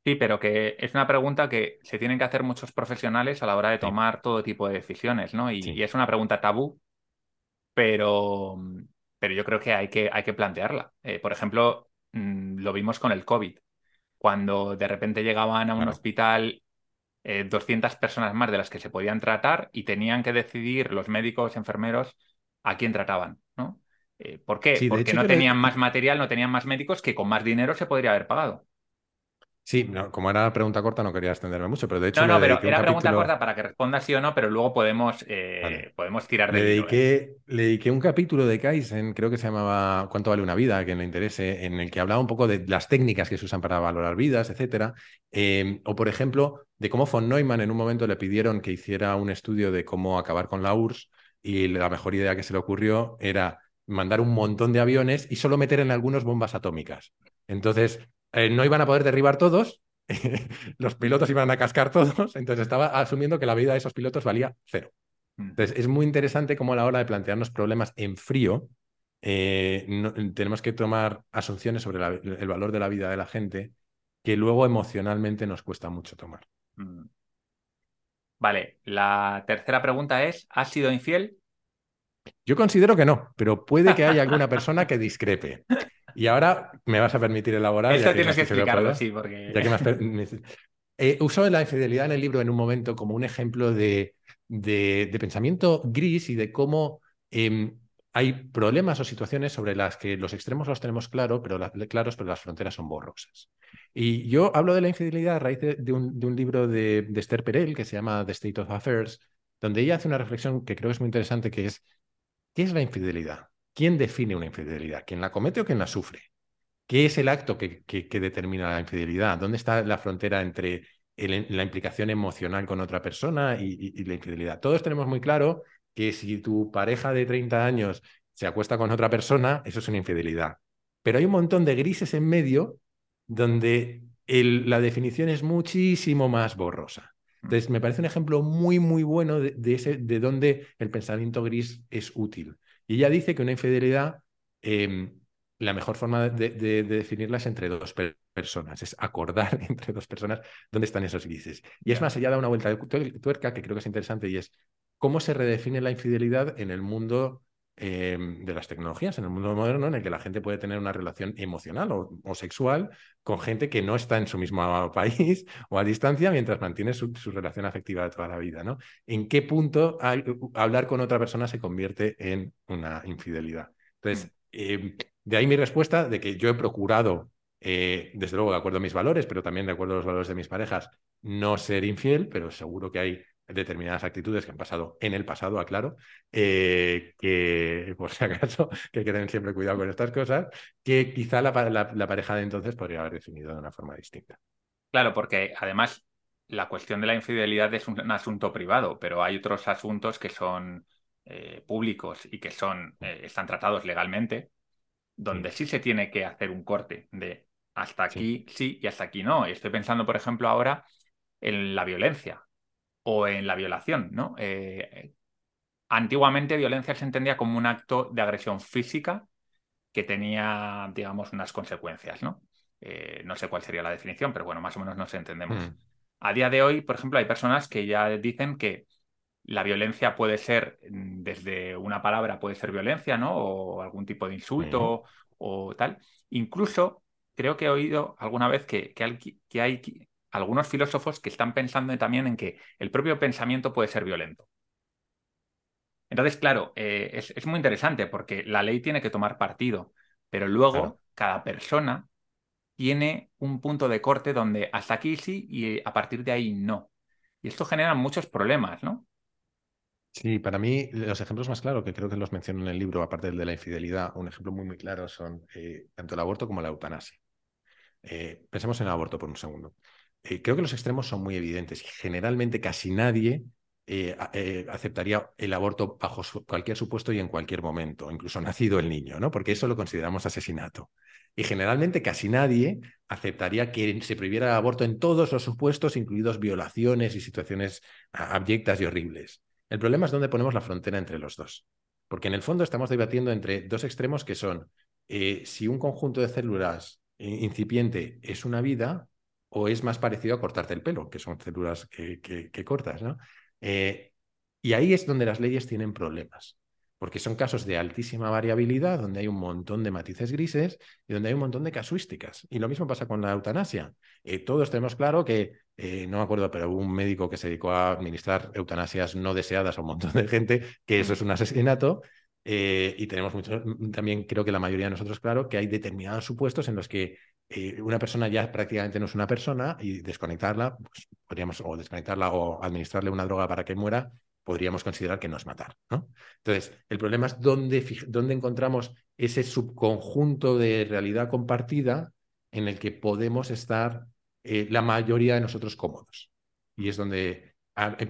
Sí, pero que es una pregunta que se tienen que hacer muchos profesionales a la hora de tomar todo tipo de decisiones, ¿no? Y, es una pregunta tabú, pero, pero yo creo que hay que, hay que plantearla. Eh, por ejemplo, mm, lo vimos con el COVID, cuando de repente llegaban a un hospital 200 eh, personas más de las que se podían tratar y tenían que decidir los médicos, enfermeros, a quién trataban, ¿no? Eh, ¿Por qué? Porque no tenían más material, no tenían más médicos que con más dinero se podría haber pagado. Sí, como era pregunta corta no quería extenderme mucho, pero de hecho... No, no, pero era pregunta corta para que responda sí o no, pero luego podemos, eh, podemos tirar de le dediqué, ¿eh? le dediqué un capítulo de Kaizen, creo que se llamaba ¿Cuánto vale una vida? A quien le interese, en el que hablaba un poco de las técnicas que se usan para valorar vidas, etcétera. Em, o, por ejemplo, de cómo von Neumann en un momento le pidieron que hiciera un estudio de cómo acabar con la URSS y la mejor idea que se le ocurrió era mandar un montón de aviones y solo meter en algunos bombas atómicas. Entonces, eh, no iban a poder derribar todos, los pilotos iban a cascar todos, entonces estaba asumiendo que la vida de esos pilotos valía cero. Mm. Entonces, es muy interesante cómo a la hora de plantearnos problemas en frío, eh, tenemos que tomar asunciones sobre el valor de la vida de la gente que luego emocionalmente nos cuesta mucho tomar. Mm. Vale, la tercera pregunta es, ¿has sido infiel? Yo considero que no, pero puede que haya alguna persona que discrepe. Y ahora me vas a permitir elaborar. Eso tienes que, explicarlo, sí, porque. Eh, uso la infidelidad en el libro en un momento como un ejemplo de, de, pensamiento gris y de cómo em, hay problemas o situaciones sobre las que los extremos los tenemos claro, pero claros, pero las fronteras son borrosas. Y yo hablo de la infidelidad a raíz de, un, libro de, de Esther Perel que se llama The State of Affairs, donde ella hace una reflexión que creo es muy interesante, que es, ¿qué es la infidelidad? ¿Quién define una infidelidad? ¿Quién la comete o quién la sufre? ¿Qué es el acto que, determina la infidelidad? ¿Dónde está la frontera entre la implicación emocional con otra persona y, la infidelidad? Todos tenemos muy claro que si tu pareja de 30 años se acuesta con otra persona, eso es una infidelidad. Pero hay un montón de grises en medio donde la definición es muchísimo más borrosa. Entonces, me parece un ejemplo muy, muy bueno de, ese, de dónde el pensamiento gris es útil. Y ella dice que una infidelidad, em, la mejor forma de, definirla es entre dos personas, es acordar entre dos personas dónde están esos grises. Y es más, ella da una vuelta de tuerca que creo que es interesante y es cómo se redefine la infidelidad en el mundo em, de las tecnologías, en el mundo moderno, en el que la gente puede tener una relación emocional o, sexual con gente que no está en su mismo país o a distancia mientras mantiene su, relación afectiva de toda la vida. ¿no? ¿En qué punto hablar con otra persona se convierte en una infidelidad? Entonces, mm. em, de ahí mi respuesta de que yo he procurado, eh, desde luego de acuerdo a mis valores, pero también de acuerdo a los valores de mis parejas, no ser infiel, pero seguro que hay determinadas actitudes que han pasado en el pasado, aclaro, eh, que por si acaso, que hay que tener siempre cuidado con estas cosas, que quizá la, pareja de entonces podría haber definido de una forma distinta. Claro, porque además la cuestión de la infidelidad es un, asunto privado, pero hay otros asuntos que son eh, públicos y que son, eh, están tratados legalmente, donde sí. se tiene que hacer un corte de hasta aquí sí y hasta aquí no. Y estoy pensando, por ejemplo, ahora en la violencia o en la violación, ¿no? Eh, antiguamente violencia se entendía como un acto de agresión física que tenía, digamos, unas consecuencias, ¿no? Eh, no sé cuál sería la definición, pero bueno, más o menos nos entendemos. Hmm. A día de hoy, por ejemplo, hay personas que ya dicen que la violencia puede ser, mm, desde una palabra puede ser violencia, ¿no? O algún tipo de insulto o tal. Incluso creo que he oído alguna vez que, que hay algunos filósofos que están pensando también en que el propio pensamiento puede ser violento. Entonces, claro, eh, es, muy interesante porque la ley tiene que tomar partido, pero luego cada persona tiene un punto de corte donde hasta aquí sí y a partir de ahí no. Y esto genera muchos problemas, ¿no? Sí, para mí los ejemplos más claros, que creo que los menciono en el libro, aparte del de la infidelidad, un ejemplo muy, muy claro son eh, tanto el aborto como la eutanasia. Eh, pensemos en el aborto por un segundo. Eh, creo que los extremos son muy evidentes generalmente casi nadie eh, eh, aceptaría el aborto bajo cualquier supuesto y en cualquier momento, incluso nacido el niño, ¿no? Porque eso lo consideramos asesinato. Y generalmente casi nadie aceptaría que se prohibiera el aborto en todos los supuestos, incluidos violaciones y situaciones abyectas y horribles. El problema es dónde ponemos la frontera entre los dos. Porque en el fondo estamos debatiendo entre dos extremos que son si un conjunto de células incipiente es una vida o es más parecido a cortarte el pelo, que son células que, cortas, ¿no? Eh, y ahí es donde las leyes tienen problemas, porque son casos de altísima variabilidad, donde hay un montón de matices grises y donde hay un montón de casuísticas. Y lo mismo pasa con la eutanasia. Eh, todos tenemos claro que, eh, no me acuerdo, pero hubo un médico que se dedicó a administrar eutanasias no deseadas a un montón de gente, que eso es un asesinato. Y tenemos mucho, también creo que la mayoría de nosotros, claro, que hay determinados supuestos en los que eh, una persona ya prácticamente no es una persona y desconectarla, pues podríamos, o desconectarla o administrarle una droga para que muera, podríamos considerar que no es matar. ¿no? Entonces, el problema es dónde, dónde encontramos ese subconjunto de realidad compartida en el que podemos estar eh, la mayoría de nosotros cómodos. Y es donde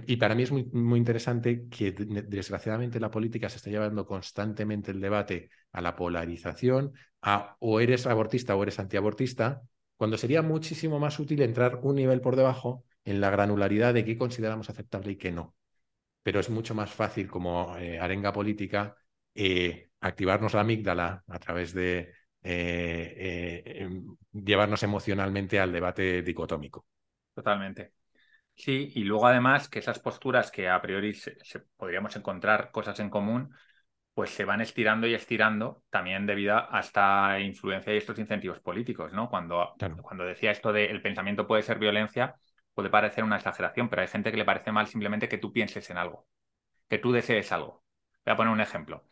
y para mí es muy, interesante que desgraciadamente la política se está llevando constantemente el debate a la polarización, a o eres abortista o eres antiabortista, cuando sería muchísimo más útil entrar un nivel por debajo en la granularidad de qué consideramos aceptable y qué no. Pero es mucho más fácil como eh, arenga política eh, activarnos la amígdala a través de eh, em, llevarnos emocionalmente al debate dicotómico. Totalmente. Sí, y luego además que esas posturas que a priori se, podríamos encontrar cosas en común, pues se van estirando y estirando también debido a esta influencia y estos incentivos políticos, ¿no? Cuando, cuando decía esto de el pensamiento puede ser violencia, puede parecer una exageración, pero hay gente que le parece mal simplemente que tú pienses en algo, que tú desees algo. Voy a poner un ejemplo.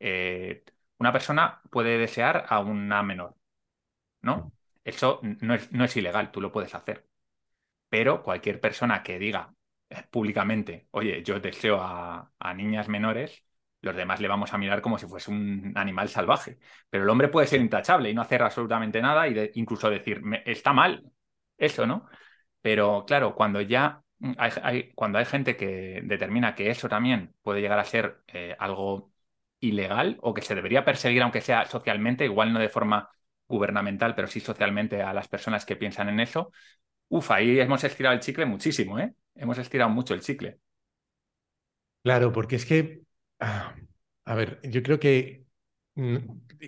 Eh, una persona puede desear a una menor, ¿no? Eso no es, no es ilegal, tú lo puedes hacer. Pero cualquier persona que diga eh, públicamente, oye, yo deseo a, niñas menores, los demás le vamos a mirar como si fuese un animal salvaje. Pero el hombre puede ser intachable y no hacer absolutamente nada y incluso decir, está mal eso, ¿no? Pero claro, cuando ya hay, cuando hay gente que determina que eso también puede llegar a ser eh, algo ilegal o que se debería perseguir, aunque sea socialmente, igual no de forma gubernamental, pero sí socialmente a las personas que piensan en eso, Uf, ahí hemos estirado el chicle muchísimo, ¿eh? Hemos estirado mucho el chicle. Claro, porque es que, ah, a ver, yo creo que mm,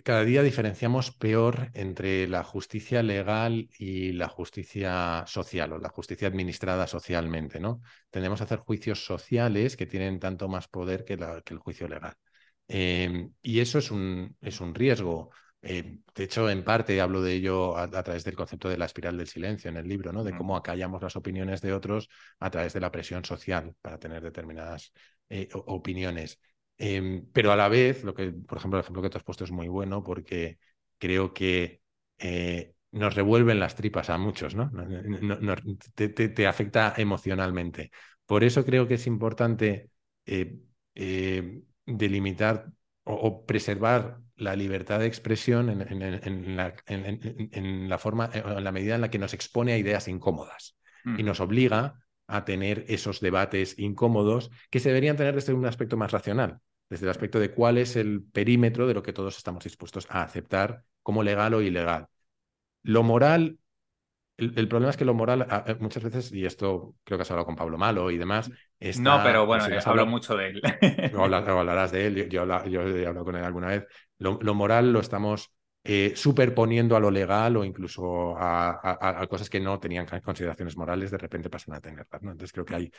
cada día diferenciamos peor entre la justicia legal y la justicia social o la justicia administrada socialmente, ¿no? Tendemos a hacer juicios sociales que tienen tanto más poder que, el juicio legal. Em, y eso es un, es un riesgo. Eh, de hecho, en parte hablo de ello a, través del concepto de la espiral del silencio en el libro, ¿no? De cómo acallamos las opiniones de otros a través de la presión social para tener determinadas eh, opiniones. Em, pero a la vez, lo que, por ejemplo, el ejemplo que tú has puesto es muy bueno porque creo que eh, nos revuelven las tripas a muchos, ¿no? te, afecta emocionalmente. Por eso creo que es importante delimitar o, preservar la libertad de expresión en, la, forma, en la medida en la que nos expone a ideas incómodas y nos obliga a tener esos debates incómodos que se deberían tener desde un aspecto más racional, desde el aspecto de cuál es el perímetro de lo que todos estamos dispuestos a aceptar como legal o ilegal. Lo moral el, problema es que lo moral muchas veces, y esto creo que has hablado con Pablo Malo y demás. no, pero bueno, he hablo mucho de él. o, hablarás de él, yo, he hablado con él alguna vez. Lo, moral lo estamos eh, superponiendo a lo legal o incluso a, cosas que no tenían consideraciones morales, de repente pasan a tenerlas. ¿no? Entonces creo que hay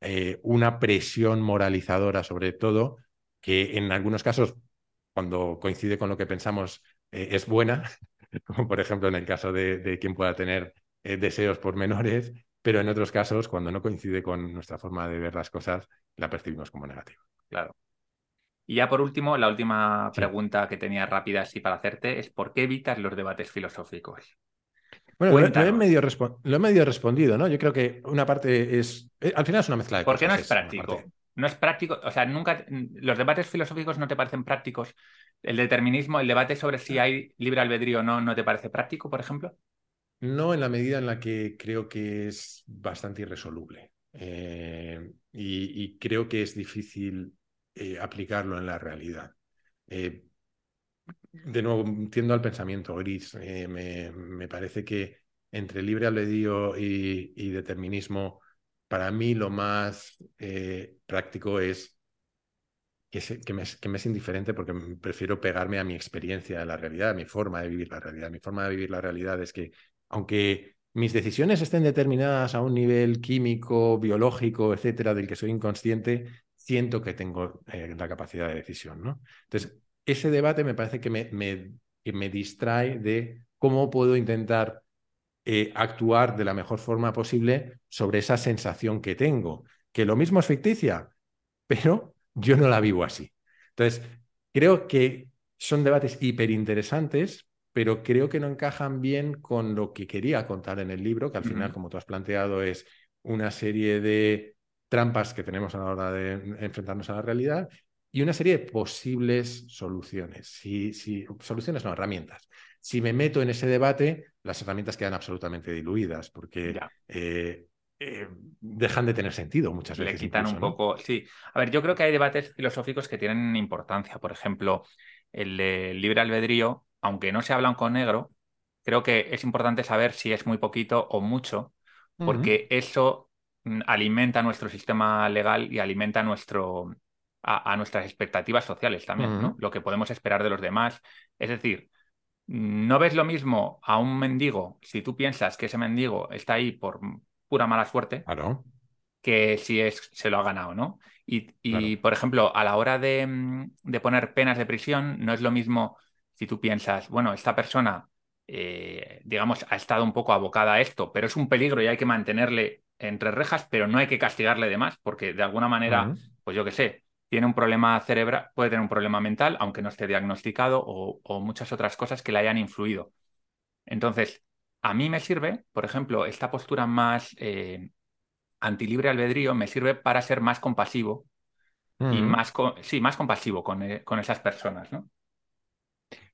eh, una presión moralizadora sobre todo que en algunos casos, cuando coincide con lo que pensamos, eh, es buena, como por ejemplo en el caso de, de quien pueda tener eh, deseos por menores, pero en otros casos, cuando no coincide con nuestra forma de ver las cosas, la percibimos como negativa. Claro. Y ya por último, la última pregunta que tenía rápida así para hacerte es ¿por qué evitas los debates filosóficos? Bueno, lo, he medio lo, he medio respondido, ¿no? Yo creo que una parte es. Eh, al final es una mezcla de ¿Por qué no es práctico? No es práctico, o sea, nunca. Los debates filosóficos no te parecen prácticos. El determinismo, el debate sobre si hay libre albedrío o no, ¿no te parece práctico, por ejemplo? No en la medida en la que creo que es bastante irresoluble. eh, y, creo que es difícil eh, aplicarlo en la realidad. Eh, de nuevo, tiendo al pensamiento gris. Me, me, parece que entre libre albedrío y, determinismo, para mí lo más práctico es que, me, es indiferente porque prefiero pegarme a mi experiencia de la realidad, a mi forma de vivir la realidad. Mi forma de vivir la realidad es que, aunque mis decisiones estén determinadas a un nivel químico, biológico, etcétera, del que soy inconsciente, siento que tengo eh, la capacidad de decisión. Entonces, ese debate me parece que me, me, distrae de cómo puedo intentar eh, actuar de la mejor forma posible sobre esa sensación que tengo, que lo mismo es ficticia, pero yo no la vivo así. Entonces, creo que son debates hiperinteresantes, pero creo que no encajan bien con lo que quería contar en el libro, que al final, como tú has planteado, es una serie de trampas que tenemos a la hora de enfrentarnos a la realidad y una serie de posibles soluciones. Si, si, soluciones no, herramientas. Si me meto en ese debate, las herramientas quedan absolutamente diluidas, porque eh, eh, dejan de tener sentido muchas veces. Le quitan un poco, sí. A ver, yo creo que hay debates filosóficos que tienen importancia. Por ejemplo, el de libre albedrío, aunque no se habla en con negro, creo que es importante saber si es muy poquito o mucho, porque eso mm, alimenta nuestro sistema legal y alimenta nuestro, a, nuestras expectativas sociales también, ¿no? Lo que podemos esperar de los demás. Es decir, no ves lo mismo a un mendigo si tú piensas que ese mendigo está ahí por pura mala suerte que si es, se lo ha ganado, ¿no? Y, por ejemplo, a la hora mm, de, poner penas de prisión, no es lo mismo si tú piensas, bueno, esta persona, eh, digamos, ha estado un poco abocada a esto, pero es un peligro y hay que mantenerle entre rejas, pero no hay que castigarle de más, porque de alguna manera, pues yo qué sé, tiene un problema cerebral, puede tener un problema mental, aunque no esté diagnosticado, o muchas otras cosas que le hayan influido. Entonces, a mí me sirve, por ejemplo, esta postura más eh, antilibre albedrío me sirve para ser más compasivo y más, sí, más compasivo con, eh, con, esas personas, ¿no?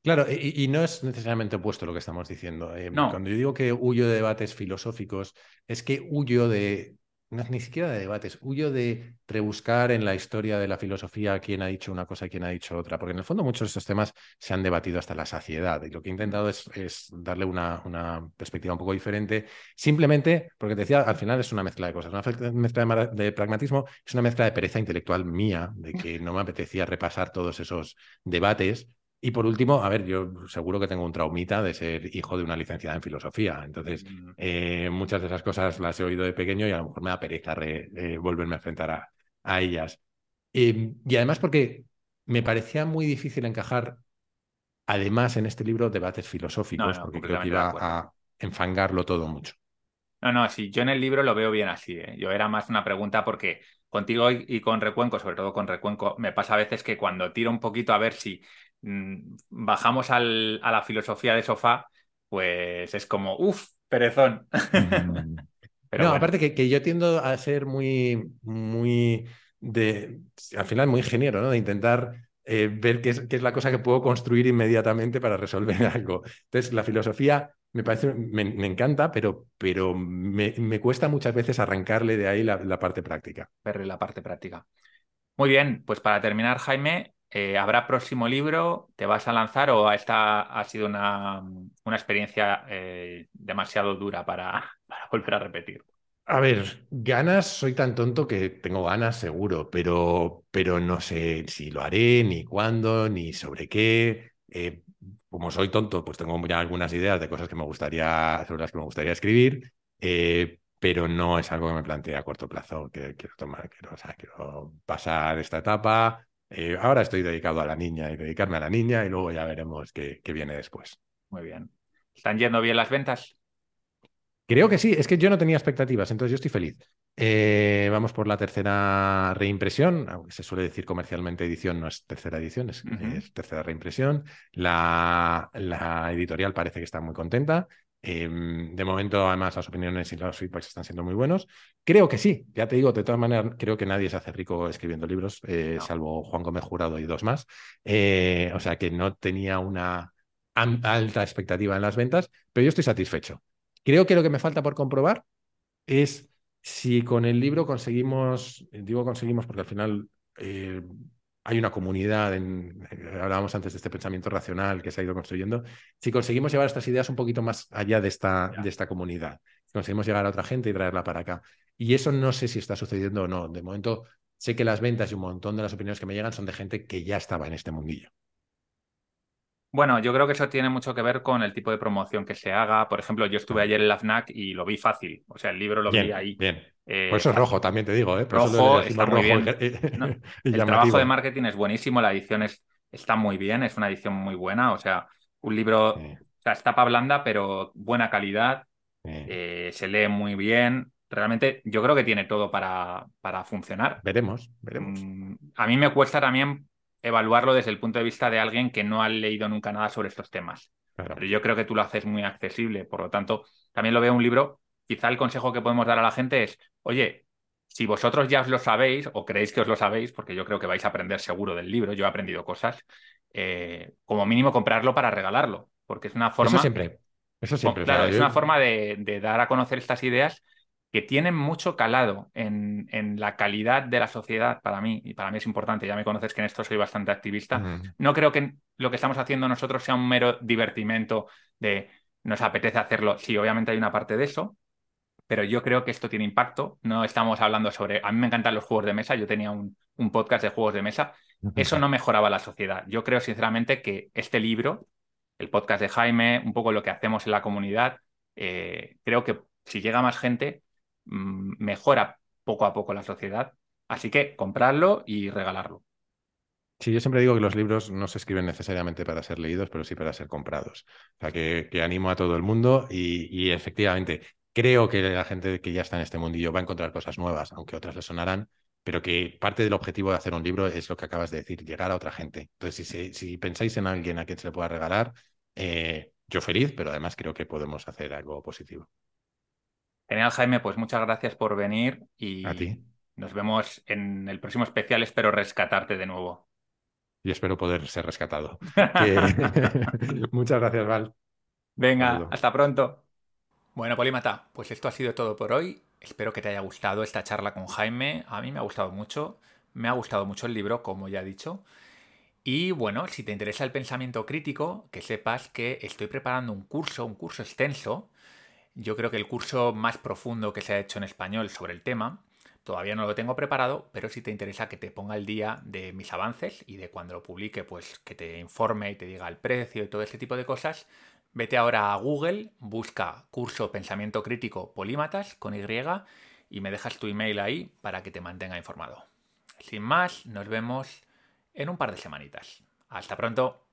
Claro, y, no es necesariamente opuesto lo que estamos diciendo. Eh, cuando yo digo que huyo de debates filosóficos, es que huyo de no, ni siquiera de debates, huyo de rebuscar en la historia de la filosofía quién ha dicho una cosa y quién ha dicho otra, porque en el fondo muchos de estos temas se han debatido hasta la saciedad y lo que he intentado es, darle una, una, perspectiva un poco diferente, simplemente porque te decía, al final es una mezcla de cosas, una mezcla de, pragmatismo, es una mezcla de pereza intelectual mía, de que no me apetecía repasar todos esos debates y por último, a ver, yo seguro que tengo un traumita de ser hijo de una licenciada en filosofía. Entonces, mm. eh, muchas de esas cosas las he oído de pequeño y a lo mejor me da pereza eh, volverme a enfrentar a, a ellas. Em, y además porque me parecía muy difícil encajar, además en este libro, debates filosóficos, porque creo que iba a enfangarlo todo mucho. No, no, sí, yo en el libro lo veo bien así. ¿eh? Yo era más una pregunta porque contigo y, con Recuenco, sobre todo con Recuenco, me pasa a veces que cuando tiro un poquito a ver si Mm, bajamos al, a la filosofía de sofá, pues es como, uff, perezón. Pero no, aparte que, que, yo tiendo a ser muy, muy de, al final muy ingeniero, ¿no? De intentar eh, ver qué es, qué es, la cosa que puedo construir inmediatamente para resolver algo. Entonces, la filosofía me parece, me, encanta, pero, pero me, me, cuesta muchas veces arrancarle de ahí la, la parte práctica. Verle la parte práctica. Muy bien, pues para terminar, Jaime, eh, ¿Habrá próximo libro? ¿Te vas a lanzar o esta ha sido una, una experiencia eh, demasiado dura para, para, volver a repetir? A ver, ganas, soy tan tonto que tengo ganas seguro, pero, pero no sé si lo haré, ni cuándo, ni sobre qué. Eh, como soy tonto, pues tengo ya algunas ideas de cosas que me gustaría, sobre las que me gustaría escribir, pero no es algo que me plantee a corto plazo. Que quiero tomar, quiero, o sea, quiero pasar esta etapa, eh, ahora estoy dedicado a la niña y dedicarme a la niña y luego ya veremos qué, viene después. Muy bien. ¿Están yendo bien las ventas? Creo que sí, es que yo no tenía expectativas, entonces yo estoy feliz. Eh, vamos por la tercera reimpresión, aunque se suele decir comercialmente edición, no es tercera edición, es, tercera reimpresión. La, la, editorial parece que está muy contenta. Em, de momento, además, las opiniones y los feedbacks están siendo muy buenos. Creo que sí, ya te digo, de todas maneras, creo que nadie se hace rico escribiendo libros, eh, salvo Juan Gómez Jurado y dos más. Eh, o sea que no tenía una alta expectativa en las ventas, pero yo estoy satisfecho. Creo que lo que me falta por comprobar es si con el libro conseguimos, digo conseguimos porque al final eh, hay una comunidad, en, eh, hablábamos antes de este pensamiento racional que se ha ido construyendo, si conseguimos llevar estas ideas un poquito más allá de esta, de esta comunidad, conseguimos llegar a otra gente y traerla para acá. Y eso no sé si está sucediendo o no. De momento sé que las ventas y un montón de las opiniones que me llegan son de gente que ya estaba en este mundillo. Bueno, yo creo que eso tiene mucho que ver con el tipo de promoción que se haga. Por ejemplo, yo estuve ayer en la FNAC y lo vi fácil. O sea, el libro lo vi ahí. Bien. Eh, Por eso es rojo, también te digo. ¿eh? rojo, está muy bien. el trabajo de marketing es buenísimo, la edición es, está muy bien, es una edición muy buena. O sea, un libro, o sea, es tapa blanda, pero buena calidad. Eh, se lee muy bien. Realmente yo creo que tiene todo para, para funcionar. Veremos, veremos. Mm, a mí me cuesta también evaluarlo desde el punto de vista de alguien que no ha leído nunca nada sobre estos temas. Pero yo creo que tú lo haces muy accesible, por lo tanto, también lo veo un libro. Quizá el consejo que podemos dar a la gente es, oye, si vosotros ya os lo sabéis o creéis que os lo sabéis, porque yo creo que vais a aprender seguro del libro, yo he aprendido cosas, eh, como mínimo comprarlo para regalarlo, porque es una forma... Eso siempre. Eso siempre. Claro, es una forma de, dar a conocer estas ideas que tienen mucho calado en, la calidad de la sociedad para mí, y para mí es importante, ya me conoces que en esto soy bastante activista, no creo que lo que estamos haciendo nosotros sea un mero divertimento de nos apetece hacerlo, sí, obviamente hay una parte de eso, pero yo creo que esto tiene impacto, no estamos hablando sobre, a mí me encantan los juegos de mesa, yo tenía un, podcast de juegos de mesa, eso no mejoraba la sociedad, yo creo sinceramente que este libro, el podcast de Jaime, un poco lo que hacemos en la comunidad, eh, creo que si llega más gente, Mm, mejora poco a poco la sociedad. Así que comprarlo y regalarlo. Sí, yo siempre digo que los libros no se escriben necesariamente para ser leídos, pero sí para ser comprados. O sea, que, animo a todo el mundo y, efectivamente creo que la gente que ya está en este mundillo va a encontrar cosas nuevas, aunque otras le sonarán, pero que parte del objetivo de hacer un libro es lo que acabas de decir, llegar a otra gente. Entonces, si, si pensáis en alguien a quien se le pueda regalar, eh, yo feliz, pero además creo que podemos hacer algo positivo. Genial, Jaime, pues muchas gracias por venir y a ti. nos vemos en el próximo especial. Espero rescatarte de nuevo. Y espero poder ser rescatado. muchas gracias, Val. Venga, hasta pronto. Bueno, Polímata, pues esto ha sido todo por hoy. Espero que te haya gustado esta charla con Jaime. A mí me ha gustado mucho. Me ha gustado mucho el libro, como ya he dicho. Y bueno, si te interesa el pensamiento crítico, que sepas que estoy preparando un curso, un curso extenso, yo creo que el curso más profundo que se ha hecho en español sobre el tema, todavía no lo tengo preparado, pero si te interesa que te ponga el día de mis avances y de cuando lo publique, pues que te informe y te diga el precio y todo ese tipo de cosas, vete ahora a Google, busca curso Pensamiento Crítico Polímatas con Y y me dejas tu email ahí para que te mantenga informado. Sin más, nos vemos en un par de semanitas. Hasta pronto.